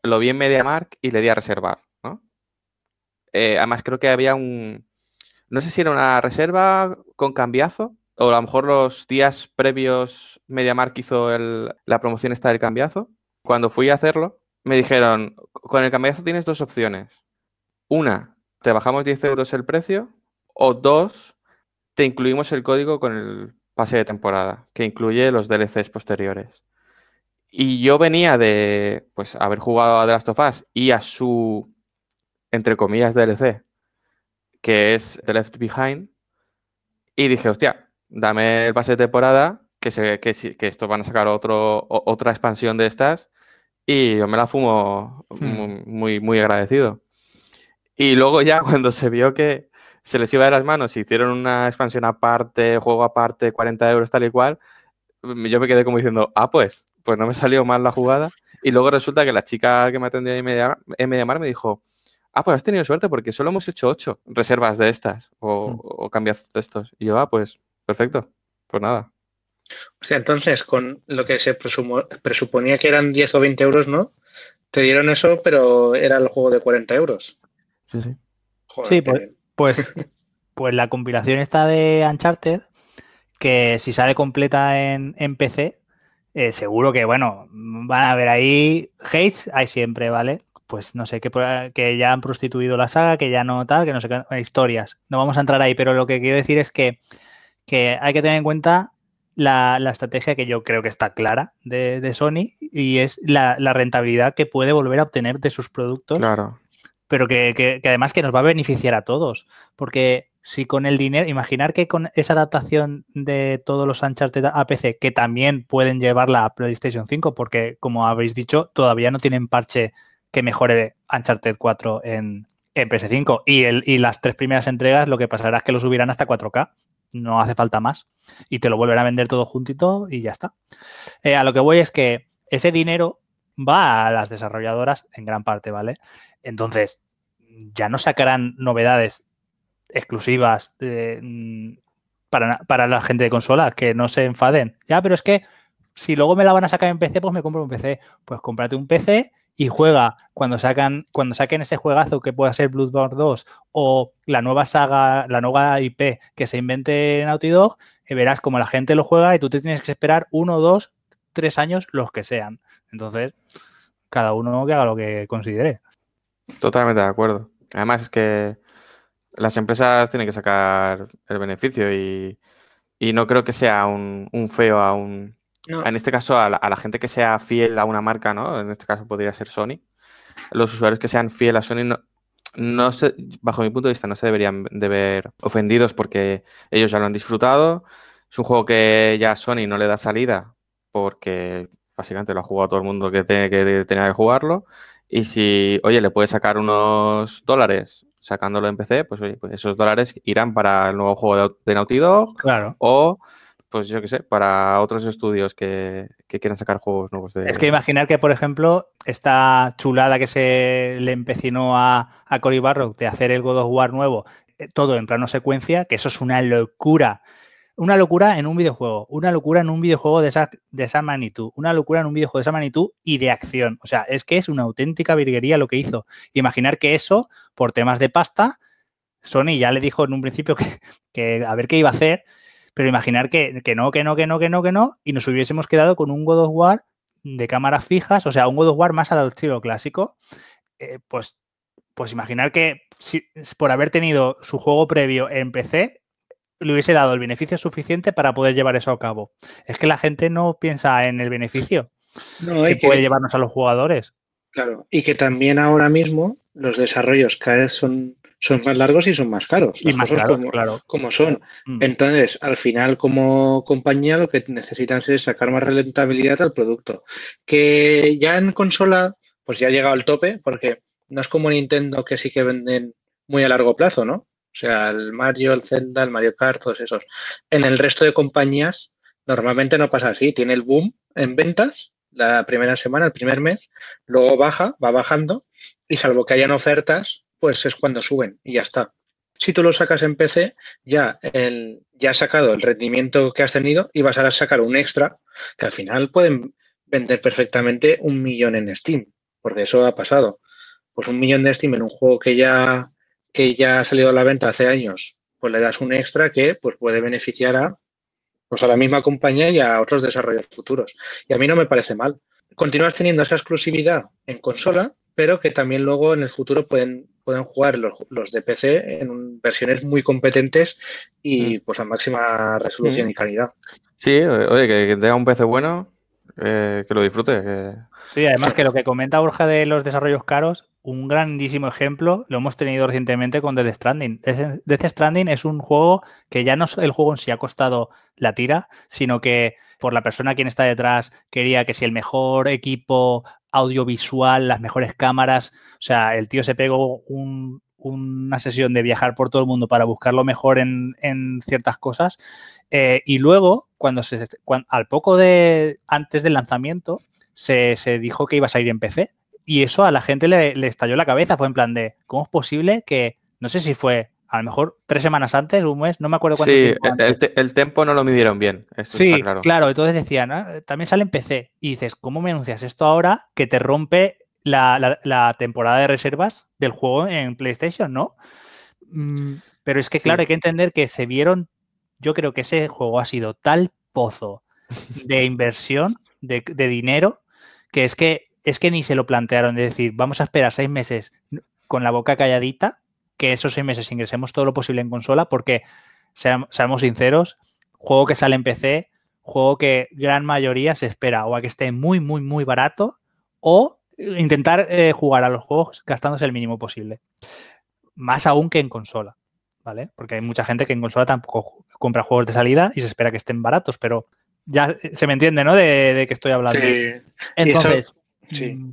lo vi en MediaMark y le di a reservar, ¿no? Eh, además creo que había un, no sé si era una reserva con cambiazo, o a lo mejor los días previos MediaMark hizo la promoción esta del cambiazo. Cuando fui a hacerlo, me dijeron, con el cambiazo tienes dos opciones. Una, te bajamos 10 euros el precio, o dos, te incluimos el código con el pase de temporada, que incluye los DLCs posteriores. Y yo venía de, pues, haber jugado a The Last of Us y a su, entre comillas, DLC, que es The Left Behind, y dije, hostia, dame el pase de temporada, que, se, que, que esto van a sacar otro, otra expansión de estas, y yo me la fumo hmm. muy, muy agradecido. Y luego ya cuando se vio que se les iba de las manos, hicieron una expansión aparte, juego aparte, 40 euros tal y cual, mm, yo me quedé como diciendo, ah, pues, pues no me salió mal la jugada. Y luego resulta que la chica que me atendió en Mediamar me dijo, ah, pues has tenido suerte porque solo hemos hecho ocho reservas de estas o, hmm. o cambios de estos. Y yo, ah, pues, perfecto. Pues nada. O sea, entonces, con lo que se presuponía que eran 10 o 20 euros, ¿no? Te dieron eso, pero era el juego de 40 euros. Sí, sí. sí, pues, pues, pues, la compilación está de Uncharted, que si sale completa en, PC, eh, seguro que, bueno, van a ver ahí hates, hay siempre, ¿vale? Pues no sé, que, que ya han prostituido la saga, que ya no tal, que no sé qué, historias. No vamos a entrar ahí, pero lo que quiero decir es que, que hay que tener en cuenta la, estrategia que yo creo que está clara de, Sony y es la, rentabilidad que puede volver a obtener de sus productos. Claro. Pero que, además que nos va a beneficiar a todos. Porque si con el dinero, imaginar que con esa adaptación de todos los Uncharted a PC, que también pueden llevarla a PlayStation 5, porque como habéis dicho, todavía no tienen parche que mejore Uncharted 4 en, en PS5. Y, el, y las tres primeras entregas lo que pasará es que lo subirán hasta 4K no hace falta más. Y te lo volverán a vender todo juntito y ya está. Eh, a lo que voy es que ese dinero va a las desarrolladoras en gran parte, ¿vale? Entonces, ya no sacarán novedades exclusivas mm, para, para, la gente de consolas, que no se enfaden. Ya, pero es que si luego me la van a sacar en PC, pues me compro un PC. Pues cómprate un PC y juega cuando sacan cuando saquen ese juegazo que pueda ser Bloodborne 2 o la nueva saga, la nueva IP que se invente Naughty Dog, eh, verás como la gente lo juega y tú te tienes que esperar uno, dos, tres años, los que sean. Entonces, cada uno que haga lo que considere. Totalmente de acuerdo. Además es que las empresas tienen que sacar el beneficio y, no creo que sea un feo a un, en este caso, a la, gente que sea fiel a una marca, ¿no? En este caso podría ser Sony. Los usuarios que sean fiel a Sony, no, no bajo mi punto de vista, no se deberían de ver ofendidos porque ellos ya lo han disfrutado. Es un juego que ya Sony no le da salida porque básicamente lo ha jugado todo el mundo que tiene que tener que jugarlo. Y si, oye, le puede sacar unos dólares sacándolo en PC, pues oye, pues esos dólares irán para el nuevo juego de, de Naughty Dog. Claro. O pues yo qué sé, para otros estudios que, quieran sacar juegos nuevos. De... Es que imaginar que, por ejemplo, esta chulada que se le empecinó a, a Cory Barrock de hacer el God of War nuevo, eh, todo en plano secuencia, que eso es una locura. Una locura en un videojuego, una locura en un videojuego de esa, de esa magnitud, una locura en un videojuego de esa magnitud y de acción. O sea, es que es una auténtica virguería lo que hizo. Imaginar que eso, por temas de pasta, Sony ya le dijo en un principio que, que a ver qué iba a hacer Pero imaginar que, que no, que no, que no, que no, que no, y nos hubiésemos quedado con un God of War de cámaras fijas, o sea, un God of War más al estilo clásico, eh, pues, pues imaginar que si, por haber tenido su juego previo en PC, le hubiese dado el beneficio suficiente para poder llevar eso a cabo. Es que la gente no piensa en el beneficio que, puede llevarnos a los jugadores. Claro, y que también ahora mismo los desarrollos cada vez son, son más largos y son más caros. Y más caros, claro. Como son. Mm. Entonces, al final, como compañía, lo que necesitan es sacar más rentabilidad al producto. Que ya en consola, pues ya ha llegado al tope, porque no es como Nintendo que sí que venden muy a largo plazo, ¿no? O sea, el Mario, el Zelda, el Mario Kart, todos esos. En el resto de compañías, normalmente no pasa así. Tiene el boom en ventas la primera semana, el primer mes, luego baja, va bajando, y salvo que hayan ofertas, pues es cuando suben y ya está. Si tú lo sacas en PC, ya, el, ya has sacado el rendimiento que has tenido y vas a sacar un extra que al final pueden vender perfectamente un millón en Steam, porque eso ha pasado. Pues un millón de Steam en un juego que ya que ya ha salido a la venta hace años, pues le das un extra que pues, puede beneficiar a, pues, a la misma compañía y a otros desarrollos futuros. Y a mí no me parece mal. Continúas teniendo esa exclusividad en consola, pero que también luego en el futuro pueden, pueden jugar los, los de PC en versiones muy competentes y mm. pues a máxima resolución mm. y calidad. Sí, oye, que, que tenga un PC bueno, eh, que lo disfrute. Sí, además que lo que comenta Borja de los desarrollos caros, un grandísimo ejemplo lo hemos tenido recientemente con Death Stranding. Death Stranding es un juego que ya no el juego en sí ha costado la tira, sino que por la persona quien está detrás quería que si el mejor equipo audiovisual, las mejores cámaras, o sea, el tío se pegó un, una sesión de viajar por todo el mundo para buscar lo mejor en, ciertas cosas. Eh, y luego, cuando se al poco de antes del lanzamiento, se, dijo que iba a salir en PC. Y eso a la gente le, estalló la cabeza. Fue en plan de, ¿cómo es posible que, no sé si fue a lo mejor tres semanas antes, un mes, no me acuerdo cuánto sí, el, el, tempo no lo midieron bien. sí, claro. claro. Entonces decían, ah, también sale en PC. Y dices, ¿cómo me anuncias esto ahora que te rompe la, temporada de reservas del juego en PlayStation, ¿no? Mm, pero es que, claro, hay que entender que se vieron, yo creo que ese juego ha sido tal pozo de inversión, de, dinero, que es que es que ni se lo plantearon de decir, vamos a esperar seis meses con la boca calladita, que esos seis meses ingresemos todo lo posible en consola, porque seamos sinceros, juego que sale en PC, juego que gran mayoría se espera o a que esté muy, muy, muy barato o intentar eh, jugar a los juegos gastándose el mínimo posible. Más aún que en consola, ¿vale? Porque hay mucha gente que en consola tampoco compra juegos de salida y se espera que estén baratos, pero ya se me entiende, ¿no? De, qué estoy hablando. Entonces, mm,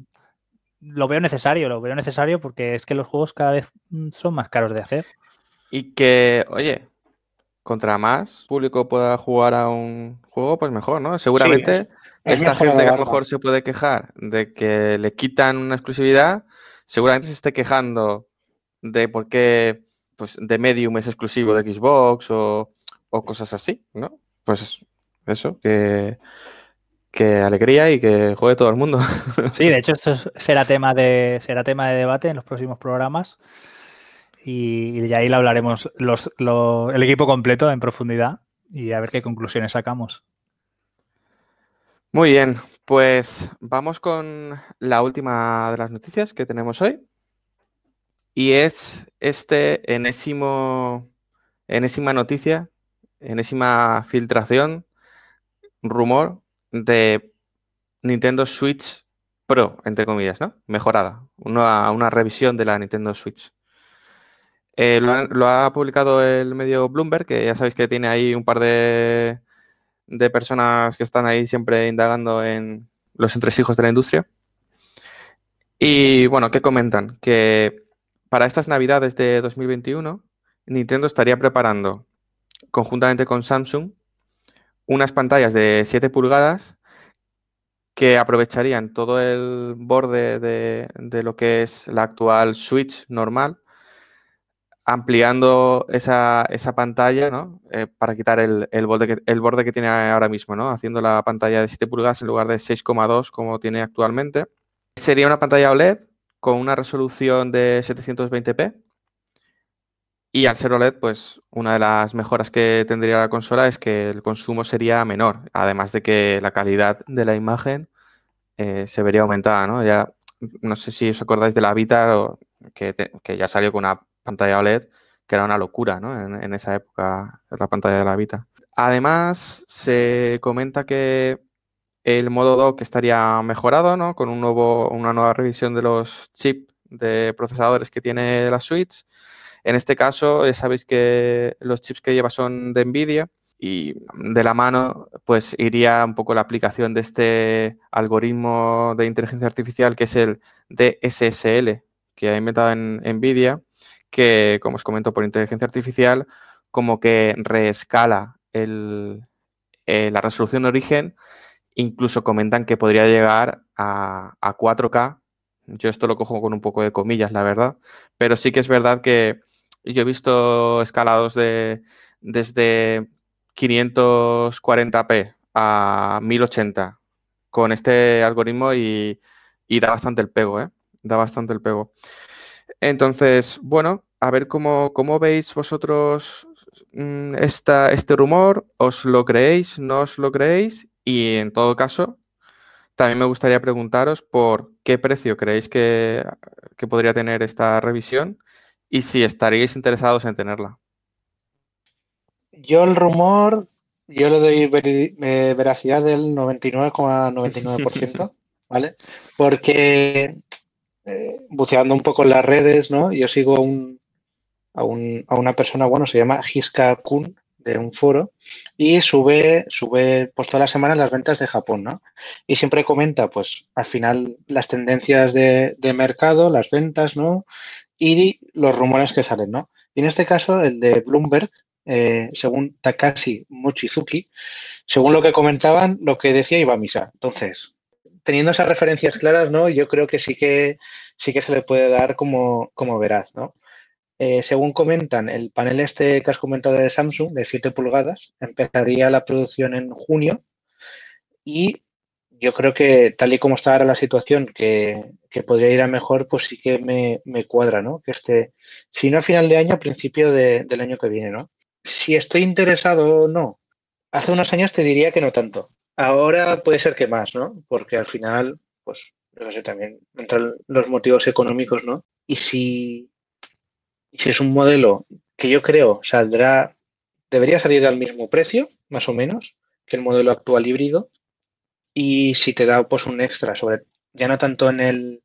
lo veo necesario, lo veo necesario porque es que los juegos cada vez mm, son más caros de hacer. Y que, oye, contra más público pueda jugar a un juego, pues mejor, ¿no? Seguramente esta gente que a lo mejor se puede quejar de que le quitan una exclusividad, seguramente se esté quejando de por qué pues, de Medium es exclusivo de Xbox o, cosas así, ¿no? Pues eso, que, que alegría y que juegue todo el mundo. Sí, de hecho, esto será tema de, será tema de debate en los próximos programas. Y, ahí lo hablaremos los, el equipo completo en profundidad y a ver qué conclusiones sacamos. Muy bien, pues vamos con la última de las noticias que tenemos hoy. Y es este enésimo, enésima noticia, enésima filtración, rumor de Nintendo Switch Pro, entre comillas, ¿no? Mejorada, una, una revisión de la Nintendo Switch. Eh, lo, ha, publicado el medio Bloomberg, que ya sabéis que tiene ahí un par de, de personas que están ahí siempre indagando en los entresijos de la industria. Y bueno, ¿qué comentan? Que para estas navidades de 2021, Nintendo estaría preparando, conjuntamente con Samsung, unas pantallas de 7 pulgadas que aprovecharían todo el borde de, de lo que es la actual Switch normal ampliando esa, pantalla, ¿no? Eh, para quitar el, borde que, el borde que tiene ahora mismo, ¿no? Haciendo la pantalla de 7 pulgadas en lugar de 6,2 como tiene actualmente. Sería una pantalla OLED con una resolución de 720p Y al ser OLED, pues una de las mejoras que tendría la consola es que el consumo sería menor, además de que la calidad de la imagen eh, se vería aumentada, ¿no? Ya no sé si os acordáis de la Vita, que, que ya salió con una pantalla OLED, que era una locura, ¿no? En, esa época, la pantalla de la Vita. Además, se comenta que el modo dock estaría mejorado, ¿no? Con un nuevo, una nueva revisión de los chips de procesadores que tiene la Switch. En este caso, sabéis que los chips que lleva son de NVIDIA y de la mano, pues iría un poco la aplicación de este algoritmo de inteligencia artificial que es el DSSL, que ha inventado en NVIDIA, que, como os comento, por inteligencia artificial, como que reescala eh, la resolución de origen, incluso comentan que podría llegar a, a 4K yo esto lo cojo con un poco de comillas, la verdad. Pero sí que es verdad que yo he visto escalados de desde 540p a 1080 con este algoritmo y, da bastante el pego, ¿eh? Da bastante el pego. Entonces, bueno, a ver cómo, cómo veis vosotros mm, esta, este rumor. ¿Os lo creéis? ¿No os lo creéis? Y en todo caso, también me gustaría preguntaros por qué precio creéis que, podría tener esta revisión y si estaríais interesados en tenerla. Yo el rumor, yo le doy eh, veracidad del 99,99%, ¿vale? Porque eh, buceando un poco en las redes, ¿no? Yo sigo a, a, una persona, bueno, se llama Hiska Kun, de un foro y sube, sube pues todas las semanas las ventas de Japón, ¿no? Y siempre comenta, pues, al final las tendencias de, mercado, las ventas, ¿no? Y los rumores que salen, ¿no? Y en este caso, el de Bloomberg, eh, según Takashi Mochizuki, según lo que comentaban, lo que decía iba a misa. Entonces, teniendo esas referencias claras, ¿no? Yo creo que sí que sí que se le puede dar como, como veraz, ¿no? Eh, según comentan, el panel este que has comentado de Samsung, de 7 pulgadas, empezaría la producción en junio y yo creo que tal y como está ahora la situación, que, podría ir a mejor, pues sí que me, cuadra, ¿no? Que esté, si no a final de año, a principio del año que viene, ¿no? Si estoy interesado o no, hace unos años te diría que no tanto. Ahora puede ser que más, ¿no? Porque al final, pues, no sé, también entran los motivos económicos, ¿no? Y si si es un modelo que yo creo saldrá, debería salir al mismo precio, más o menos, que el modelo actual híbrido. Y si te da pues un extra sobre, ya no tanto en el,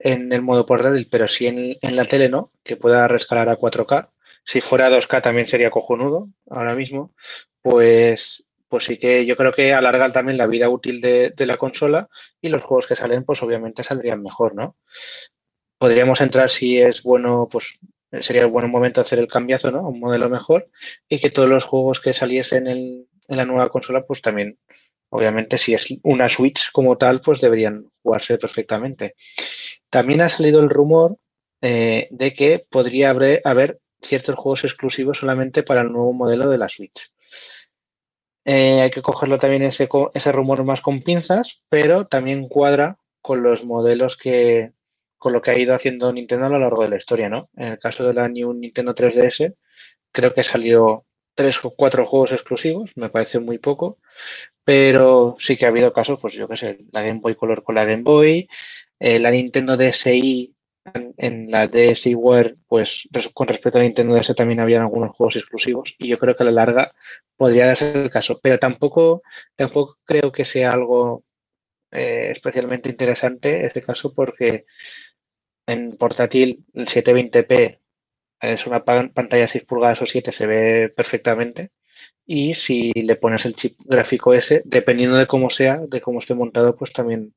en el modo portátil, pero sí en, en, la tele, ¿no? Que pueda rescalar a 4K. Si fuera 2K también sería cojonudo ahora mismo. Pues, pues sí que yo creo que alargan también la vida útil de, de la consola y los juegos que salen, pues obviamente saldrían mejor, ¿no? Podríamos entrar si es bueno, pues sería un buen momento hacer el cambiazo, ¿no? Un modelo mejor y que todos los juegos que saliesen en, la nueva consola, pues también, obviamente, si es una Switch como tal, pues deberían jugarse perfectamente. También ha salido el rumor eh, de que podría haber, ciertos juegos exclusivos solamente para el nuevo modelo de la Switch. Eh, hay que cogerlo también ese, rumor más con pinzas, pero también cuadra con los modelos que, con lo que ha ido haciendo Nintendo a lo largo de la historia, ¿no? En el caso de la New Nintendo 3DS, creo que salió tres o cuatro juegos exclusivos, me parece muy poco, pero sí que ha habido casos, pues yo qué sé, la Game Boy Color con la Game Boy, eh, la Nintendo DSi en, la DSiWare, pues con respecto a la Nintendo DS también habían algunos juegos exclusivos y yo creo que a la larga podría ser el caso, pero tampoco, tampoco creo que sea algo eh, especialmente interesante ese caso porque en portátil el 720p es una pantalla de 6 pulgadas o 7, se ve perfectamente. Y si le pones el chip gráfico ese, dependiendo de cómo sea, de cómo esté montado, pues también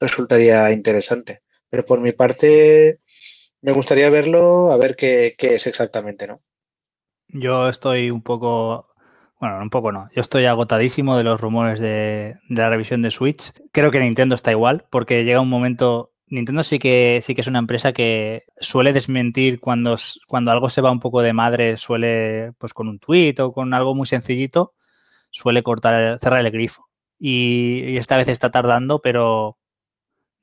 resultaría interesante. Pero por mi parte, me gustaría verlo, a ver qué, es exactamente, ¿no? Yo estoy un poco bueno, un poco no. Yo estoy agotadísimo de los rumores de, de, la revisión de Switch. Creo que Nintendo está igual, porque llega un momento Nintendo sí que, sí que es una empresa que suele desmentir cuando, cuando algo se va un poco de madre, suele, pues con un tweet o con algo muy sencillito, suele cortar, cerrar el grifo. Y, esta vez está tardando, pero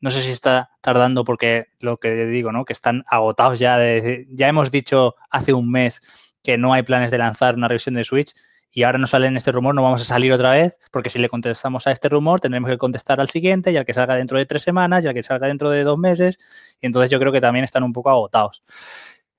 No sé si está tardando porque lo que digo, ¿no? Que están agotados ya. De, ya hemos dicho hace un mes que no hay planes de lanzar una revisión de Switch y ahora no sale en este rumor, no vamos a salir otra vez, porque si le contestamos a este rumor, tendremos que contestar al siguiente y al que salga dentro de tres semanas y al que salga dentro de dos meses. Y entonces yo creo que también están un poco agotados.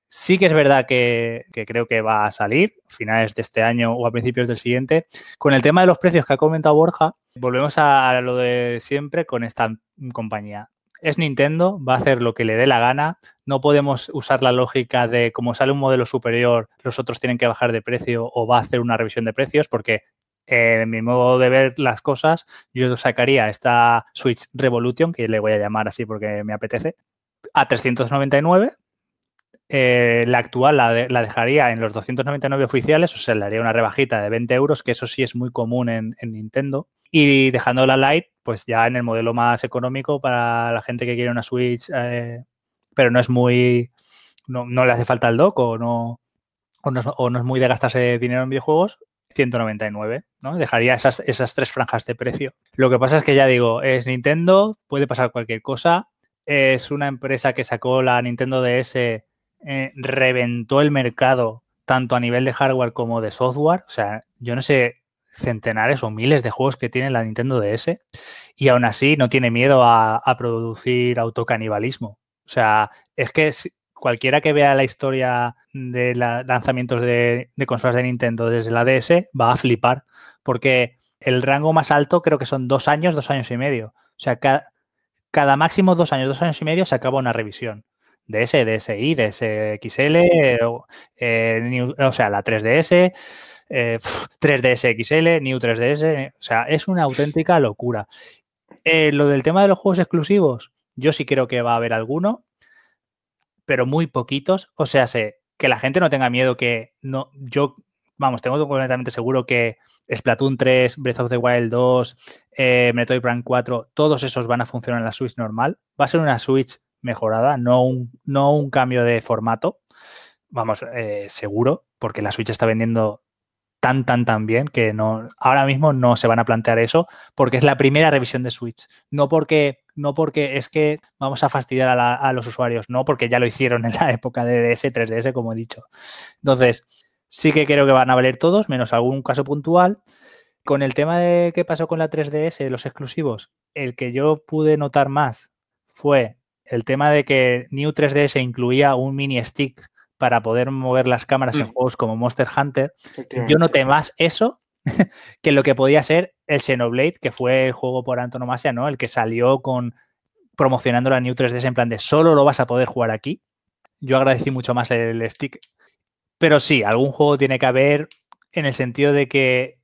Sí que es verdad que, creo que va a salir a finales de este año o a principios del siguiente. Con el tema de los precios que ha comentado Borja, volvemos a lo de siempre con esta compañía. Es Nintendo, va a hacer lo que le dé la gana. No podemos usar la lógica de como sale un modelo superior, los otros tienen que bajar de precio o va a hacer una revisión de precios, porque eh, en mi modo de ver las cosas, yo sacaría esta Switch Revolution, que le voy a llamar así porque me apetece, a 399 eh, la actual la, dejaría en los 299 oficiales, o sea, le haría una rebajita de 20 euros, que eso sí es muy común en, Nintendo. Y dejando la Lite, pues ya en el modelo más económico para la gente que quiere una Switch, eh, pero no es muy. No, le hace falta el dock o no, o no, es muy de gastarse dinero en videojuegos, 199, ¿no? Dejaría esas, esas tres franjas de precio. Lo que pasa es que ya digo, es Nintendo, puede pasar cualquier cosa. Es una empresa que sacó la Nintendo DS eh, reventó el mercado tanto a nivel de hardware como de software. O sea, yo no sé centenares o miles de juegos que tiene la Nintendo DS y aún así no tiene miedo a, producir autocanibalismo. O sea, es que cualquiera que vea la historia de los lanzamientos de, consolas de Nintendo desde la DS va a flipar porque el rango más alto creo que son dos años, dos años y medio. O sea, cada máximo dos años, dos años y medio se acaba una revisión. DS, DSI, DSXL, eh, o sea, la 3DS, 3DS eh, XL, New 3DS, o sea, es una auténtica locura. Eh, lo del tema de los juegos exclusivos, yo sí creo que va a haber alguno, pero muy poquitos. O sea, sé que la gente no tenga miedo que no, yo, vamos, tengo completamente seguro que Splatoon 3, Breath of the Wild 2, Metroid Prime 4, todos esos van a funcionar en la Switch normal. Va a ser una Switch mejorada, no un, no un cambio de formato, vamos, eh, seguro, porque la Switch está vendiendo tan, tan, tan bien que no, ahora mismo no se van a plantear eso porque es la primera revisión de Switch. No porque, no porque es que vamos a fastidiar a, los usuarios, no porque ya lo hicieron en la época de DS, 3DS, como he dicho. Entonces, sí que creo que van a valer todos, menos algún caso puntual. Con el tema de qué pasó con la 3DS, los exclusivos, el que yo pude notar más fue el tema de que New 3DS incluía un mini stick para poder mover las cámaras en mm. juegos como Monster Hunter, yo noté más eso que lo que podía ser el Xenoblade, que fue el juego por antonomasia, ¿no? El que salió con promocionando la New 3DS en plan de solo lo vas a poder jugar aquí. Yo agradecí mucho más el stick. Pero sí, algún juego tiene que haber en el sentido de que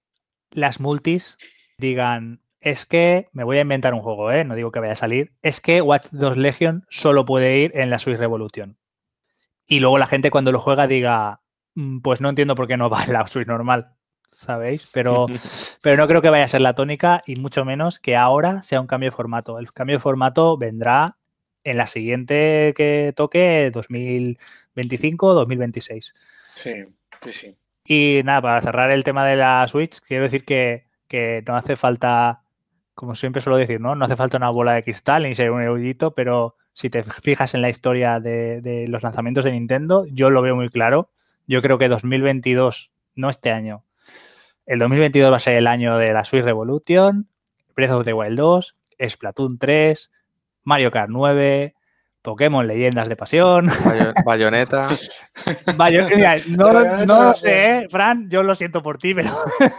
las multis digan, es que, me voy a inventar un juego, ¿eh? no digo que vaya a salir, es que Watch 2 Legion solo puede ir en la Switch Revolution. Y luego la gente cuando lo juega diga, mm, pues no entiendo por qué no va en la Switch normal, ¿sabéis? Pero, pero no creo que vaya a ser la tónica y mucho menos que ahora sea un cambio de formato. El cambio de formato vendrá en la siguiente que toque 2025 2026. Sí, sí, sí. Y nada, para cerrar el tema de la Switch, quiero decir que, que no hace falta como siempre suelo decir, ¿no? No hace falta una bola de cristal ni ser un erudito, pero si te fijas en la historia de, los lanzamientos de Nintendo, yo lo veo muy claro. Yo creo que 2022, no este año, el 2022 va a ser el año de la Switch Revolution, Breath of the Wild 2, Splatoon 3, Mario Kart 9, Pokémon Leyendas de Pasión. Bayoneta. no, lo sé, ¿eh? Fran, yo lo siento por ti, pero.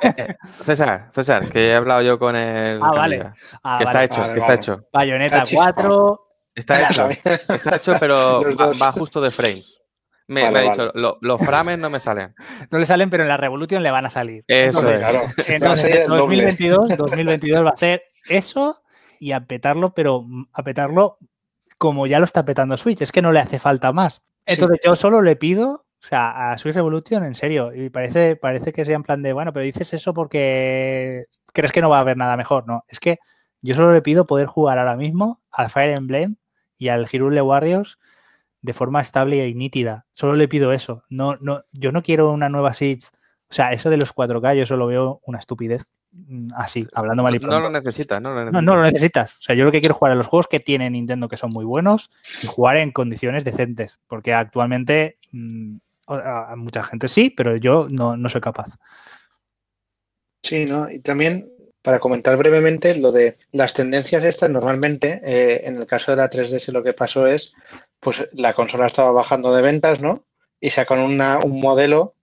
Eh, eh, César, César, que he hablado yo con el. Ah, vale. Ah, que está hecho, que está hecho. Bayoneta 4. Está hecho, está hecho, pero va, justo de frames. Me, ha dicho, los frames no me salen. No le salen, pero en la Revolution le van a salir. Eso es. Claro. Entonces, 2022, 2022 va a ser eso y a petarlo, pero a petarlo como ya lo está petando Switch, es que no le hace falta más. Entonces yo solo le pido, o sea, a Switch Revolution, en serio, y parece, parece que sea en plan de, bueno, pero dices eso porque crees que no va a haber nada mejor, ¿no? Es que yo solo le pido poder jugar ahora mismo al Fire Emblem y al Hyrule Warriors de forma estable y nítida. Solo le pido eso. No, no, yo no quiero una nueva Switch. O sea, eso de los 4K yo solo veo una estupidez. Mm, así, hablando mal y No lo necesitas, no lo necesitas. No, no lo necesitas. O sea, yo lo que quiero jugar a los juegos que tiene Nintendo que son muy buenos y jugar en condiciones decentes. Porque actualmente mm, a mucha gente sí, pero yo no, no soy capaz. Sí, ¿no? Y también para comentar brevemente lo de las tendencias estas, normalmente eh, en el caso de la 3DS lo que pasó es, pues la consola estaba bajando de ventas, ¿no? Y sacan una, un modelo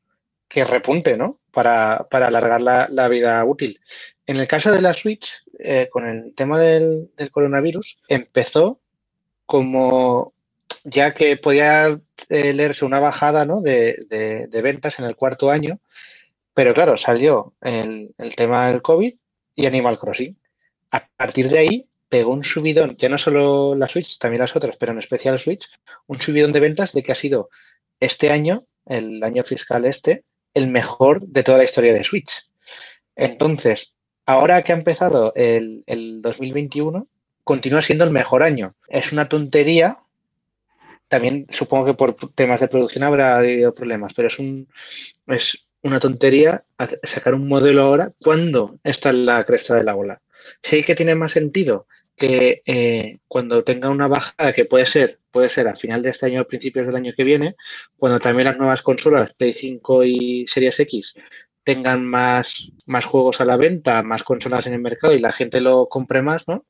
que repunte, ¿no? Para, para alargar la, vida útil. En el caso de la Switch, eh, con el tema del, coronavirus, empezó como ya que podía eh, leerse una bajada ¿no? de, ventas en el cuarto año, pero claro, salió el, el tema del COVID y Animal Crossing. A partir de ahí pegó un subidón, ya no solo la Switch, también las otras, pero en especial Switch, un subidón de ventas de que ha sido este año, el año fiscal este, el mejor de toda la historia de Switch. Entonces, ahora que ha empezado el, el 2021, continúa siendo el mejor año. Es una tontería. También supongo que por temas de producción habrá habido problemas, pero es un es una tontería sacar un modelo ahora cuando está en la cresta de la ola. Sí que tiene más sentido que eh, cuando tenga una bajada que puede ser, puede ser a final de este año o principios del año que viene, cuando también las nuevas consolas Play 5 y Series X tengan más, más juegos a la venta, más consolas en el mercado y la gente lo compre más, ¿no?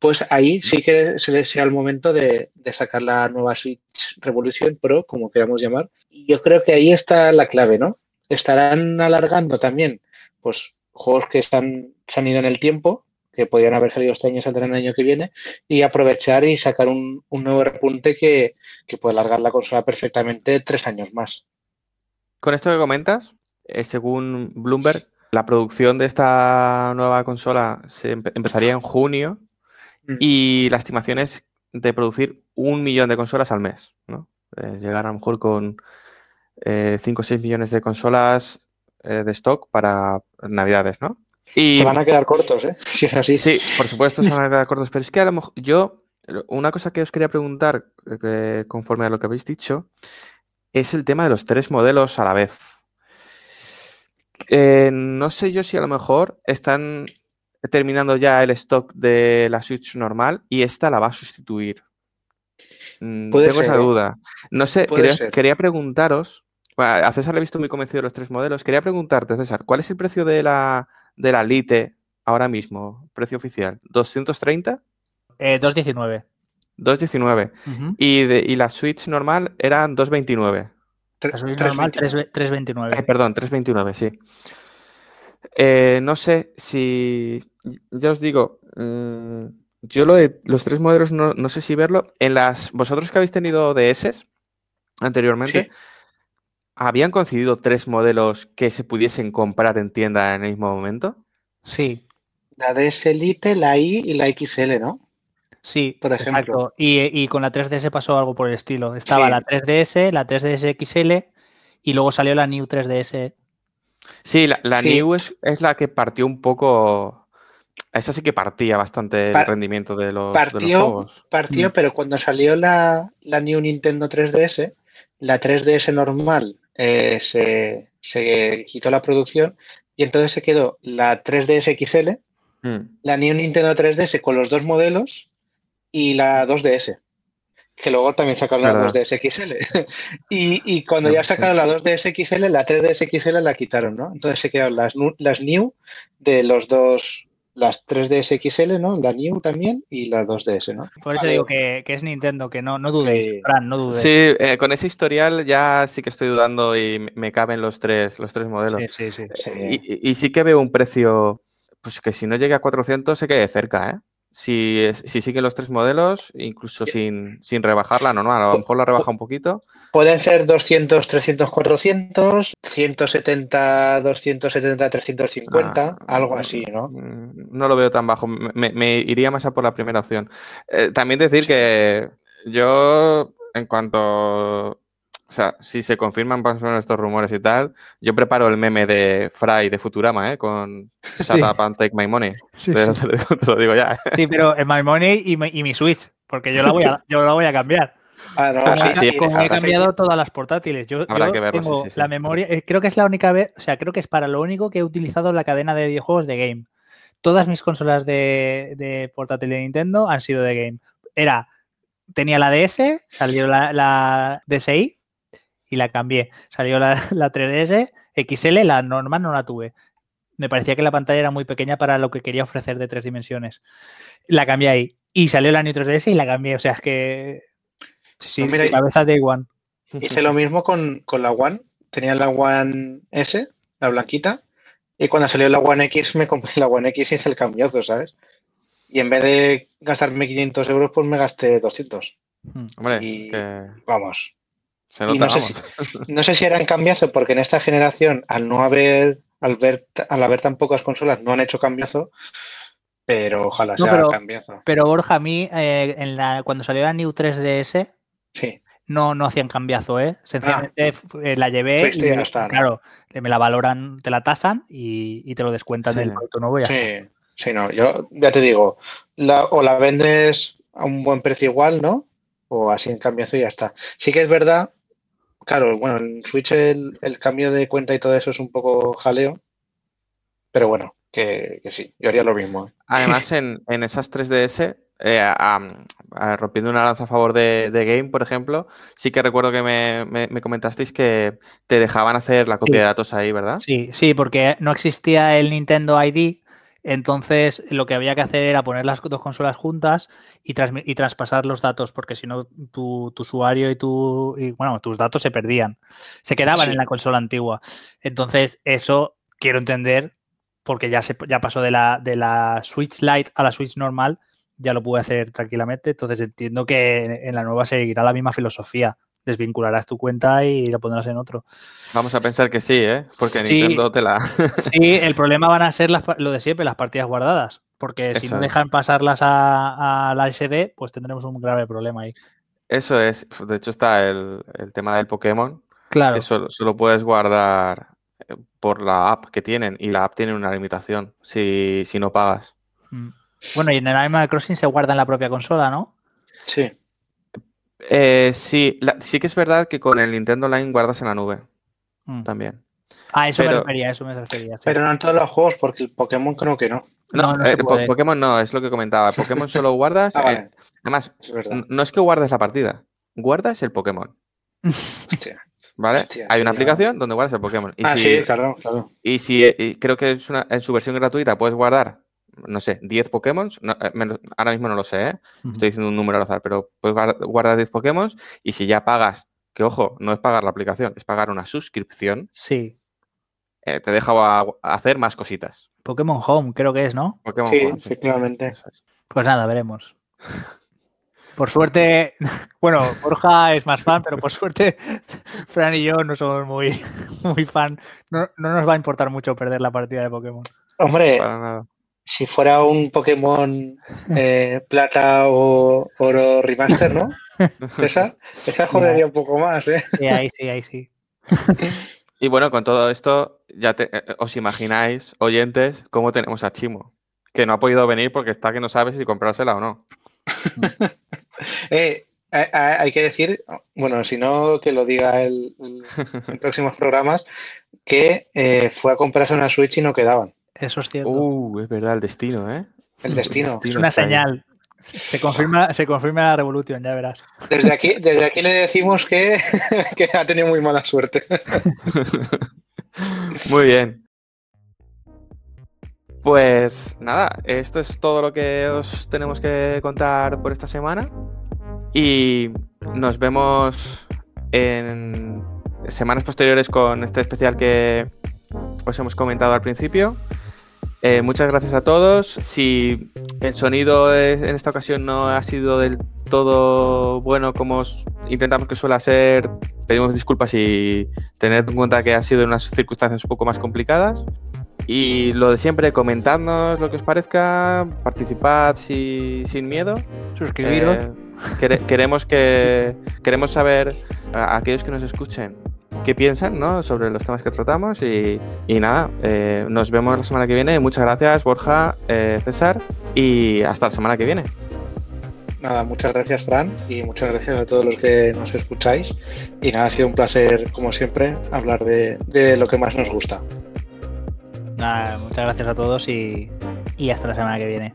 Pues ahí sí que sea el momento de, de sacar la nueva Switch Revolution Pro, como queramos llamar. Y yo creo que ahí está la clave, ¿no? estarán alargando también pues juegos que están, se han ido en el tiempo, que podrían haber salido este año, saldrán el año que viene, y aprovechar y sacar un, un nuevo repunte que, que, puede alargar la consola perfectamente tres años más. Con esto que comentas, eh, según Bloomberg, la producción de esta nueva consola se empe empezaría en junio mm. y la estimación es de producir un millón de consolas al mes, ¿no? Eh, llegar a lo mejor con 5 eh, o 6 millones de consolas eh, de stock para Navidades, ¿no? Y, se van a quedar cortos, ¿eh? Si es así. Sí, por supuesto se van a quedar cortos, pero es que a lo mejor yo, una cosa que os quería preguntar, eh, conforme a lo que habéis dicho, es el tema de los tres modelos a la vez. Eh, no sé yo si a lo mejor están terminando ya el stock de la Switch normal y esta la va a sustituir. Mm, Puede Tengo ser, esa duda. No sé, quería, quería, preguntaros. Bueno, a César le he visto muy convencido de los tres modelos. Quería preguntarte, César, ¿cuál es el precio de la, de la Lite ahora mismo? Precio oficial. ¿230? Eh, 219. 219. Uh -huh. y, de, y la Switch normal eran 229. La Switch normal 329. Eh, perdón, 329, sí. Eh, no sé si. Ya os digo. Mmm, yo lo de los tres modelos no, no, sé si verlo. En las. Vosotros que habéis tenido DS anteriormente, sí. ¿Habían coincidido tres modelos que se pudiesen comprar en tienda en el mismo momento? Sí. La DS Lite, la I y la XL, ¿no? Sí, por ejemplo. Exacto. Y, y, con la 3DS pasó algo por el estilo. Estaba sí. la 3DS, la 3DS XL y luego salió la New 3DS. Sí, la, la sí. New es, es la que partió un poco esa sí que partía bastante Par el rendimiento de los, partió, de los juegos. Partió, mm. pero cuando salió la, la, New Nintendo 3DS, la 3DS normal eh, se, se, quitó la producción y entonces se quedó la 3DS XL, mm. la New Nintendo 3DS con los dos modelos y la 2DS. Que luego también sacaron la 2DS XL. y, y, cuando no, ya sacaron sí. la 2DS XL, la 3DS XL la quitaron, ¿no? Entonces se quedaron las, las New de los dos las 3DS XL, ¿no? La New también y la 2DS, ¿no? Por eso vale. digo que, que, es Nintendo, que no, no dudéis, sí. Fran, no dudéis. Sí, eh, con ese historial ya sí que estoy dudando y me caben los tres, los tres modelos. Sí, sí, sí. Y, y, sí que veo un precio, pues que si no llegue a 400 se quede cerca, ¿eh? Si, si siguen los tres modelos, incluso sin, sin rebajarla normal, a lo mejor la rebaja un poquito. Pueden ser 200, 300, 400, 170, 270, 350, ah, algo así, ¿no? No lo veo tan bajo, me, me iría más a por la primera opción. Eh, también decir que yo, en cuanto o sea, si se confirman más o menos estos rumores y tal, yo preparo el meme de Fry de Futurama, ¿eh? Con Shut sí. up and take my money. Sí, te, sí. te, lo digo ya. Sí, pero en my money y mi, y mi, Switch, porque yo la voy a, yo la voy a cambiar. Ah, no, Como, sí, he- sí, como he habrá cambiado todas las portátiles. Yo, Habrá yo que verlo, sí, tengo sí, sí. la memoria. eh, Creo que es la única vez, o sea, creo que es para lo único que he utilizado la cadena de videojuegos de Game. Todas mis consolas de, de portátil de Nintendo han sido de Game. Era, tenía la DS, salió la, la DSi y la cambié. Salió la, la 3DS, XL, la normal no la tuve. Me parecía que la pantalla era muy pequeña para lo que quería ofrecer de tres dimensiones. La cambié ahí. Y salió la New 3DS y la cambié. O sea, es que. Sí, sí, Pues mira, cabeza de One. Hice lo mismo con, con la One. Tenía la One S, la blanquita, y cuando salió la One X me compré la One X y hice el cambiazo, ¿sabes? Y en vez de gastarme 500 euros, pues me gasté 200. Hombre, Y- que Vamos. Se Y nota, no sé, si, no sé si era en cambiazo, porque en esta generación, al no haber, al ver, al haber tan pocas consolas, no han hecho cambiazo, pero ojalá No, sea pero- cambiazo. Pero Borja, a mí, eh, en la, cuando salió la New 3DS, Sí, no, no hacían cambiazo, ¿eh? Sencillamente fu- eh, la llevé Fuiste y, claro, te- me la valoran, te la tasan y, y te lo descuentan Sí. del producto nuevo y ya está. sí, sí, no. Yo ya te digo, la, o la vendes a un buen precio igual, ¿no? O así en cambiazo y ya está. Sí que es verdad, claro, bueno, en Switch el, el cambio de cuenta y todo eso es un poco jaleo, pero bueno, que, que sí, yo haría lo mismo. ¿eh? Además, en, en esas 3DS, eh, a- a- rompiendo una lanza a favor de, de Game, por ejemplo, sí que recuerdo que me, me- me comentasteis que te dejaban hacer la copia Sí. de datos ahí, ¿verdad? Sí, sí, porque no existía el Nintendo ID, entonces lo que había que hacer era poner las dos consolas juntas y, y traspasar los datos, porque si no tu, tu usuario y, tu, y, bueno, tus datos se perdían, se quedaban Sí. en la consola antigua. Entonces eso quiero entender, porque ya, se, ya pasó de la, de la Switch Lite a la Switch normal, ya lo pude hacer tranquilamente, entonces entiendo que en la nueva seguirá la misma filosofía. Desvincularás tu cuenta y la pondrás en otro. Vamos a pensar que sí, ¿eh? Porque Sí. Nintendo te la... Sí, el problema van a ser las, lo de siempre, las partidas guardadas. Porque si no es. dejan pasarlas a, a la SD, pues tendremos un grave problema ahí. Eso es. De hecho, está el, el tema del Pokémon, Claro. que solo, solo puedes guardar eh, por la app que tienen y la app tiene una limitación si, si no pagas. Mm. Bueno, y en el Animal Crossing se guarda en la propia consola, ¿no? Sí, Eh, sí, la- sí que es verdad que con el Nintendo Online guardas en la nube Mm. también. Ah, eso me refería, eso me refería. sí. pero no en todos los juegos, porque el Pokémon creo que no. No, No, eh, Po-. Pokémon no, es lo que comentaba. Pokémon solo guardas. Ah, eh, además, es no es que guardes la partida, guardas el Pokémon. Hostia. ¿Vale? Hostia, Hay una aplicación donde guardas el Pokémon. Y Ah, si, sí, claro, claro. y si eh, y creo que es una, en su versión gratuita puedes guardar, no sé, 10 Pokémon. no, eh, menos- ahora mismo no lo sé, ¿eh? Estoy diciendo un número al azar, pero puedes guar- guardar 10 Pokémon y si ya pagas, que ojo, no es pagar la aplicación, es pagar una suscripción, Sí. eh, te deja a- a hacer más cositas. Pokémon Home, creo que es, ¿no? Pokémon Sí, Home, sí. efectivamente. Eso es. Pues nada, veremos. Por suerte, bueno, Borja es más fan, pero por suerte Fran y yo no somos muy, muy fan. No, no nos va a importar mucho perder la partida de Pokémon. Hombre, Para nada. Si fuera un Pokémon eh, plata o oro remaster, ¿no? Esa, esa jodería un poco más, ¿eh? Sí, ahí sí, ahí sí. Y bueno, con todo esto, ya te- eh, os imagináis, oyentes, cómo tenemos a Chimo. Que no ha podido venir porque está que no sabe si comprársela o no. Eh, hay, que decir, bueno, si no, que lo diga el, el- en próximos programas, que eh, fue a comprarse una Switch y no quedaban. Eso es cierto. Uh, es verdad, el destino, ¿eh? El destino. es destino una está ahí. señal. Se confirma, se confirma la revolución, ya verás. Desde aquí, desde aquí le decimos que, que ha tenido muy mala suerte. Muy bien. Pues nada, esto es todo lo que os tenemos que contar por esta semana. Y nos vemos en semanas posteriores con este especial que os hemos comentado al principio. Eh, muchas gracias a todos. Si el sonido es- en esta ocasión no ha sido del todo bueno como os- intentamos que suele ser, pedimos disculpas y tened en cuenta que ha sido en unas circunstancias un poco más complicadas. Y lo de siempre, comentadnos lo que os parezca, participad si- sin miedo. Suscribiros. Eh, quere- queremos que queremos saber a aquellos que nos escuchen qué piensan ¿no? sobre los temas que tratamos y, y nada, eh, nos vemos la semana que viene. Muchas gracias Borja, eh, César y hasta la semana que viene. nada, muchas gracias Fran y muchas gracias a todos los que nos escucháis. Y nada, ha sido un placer, como siempre, hablar de, de lo que más nos gusta. Nada, muchas gracias a todos y, y hasta la semana que viene.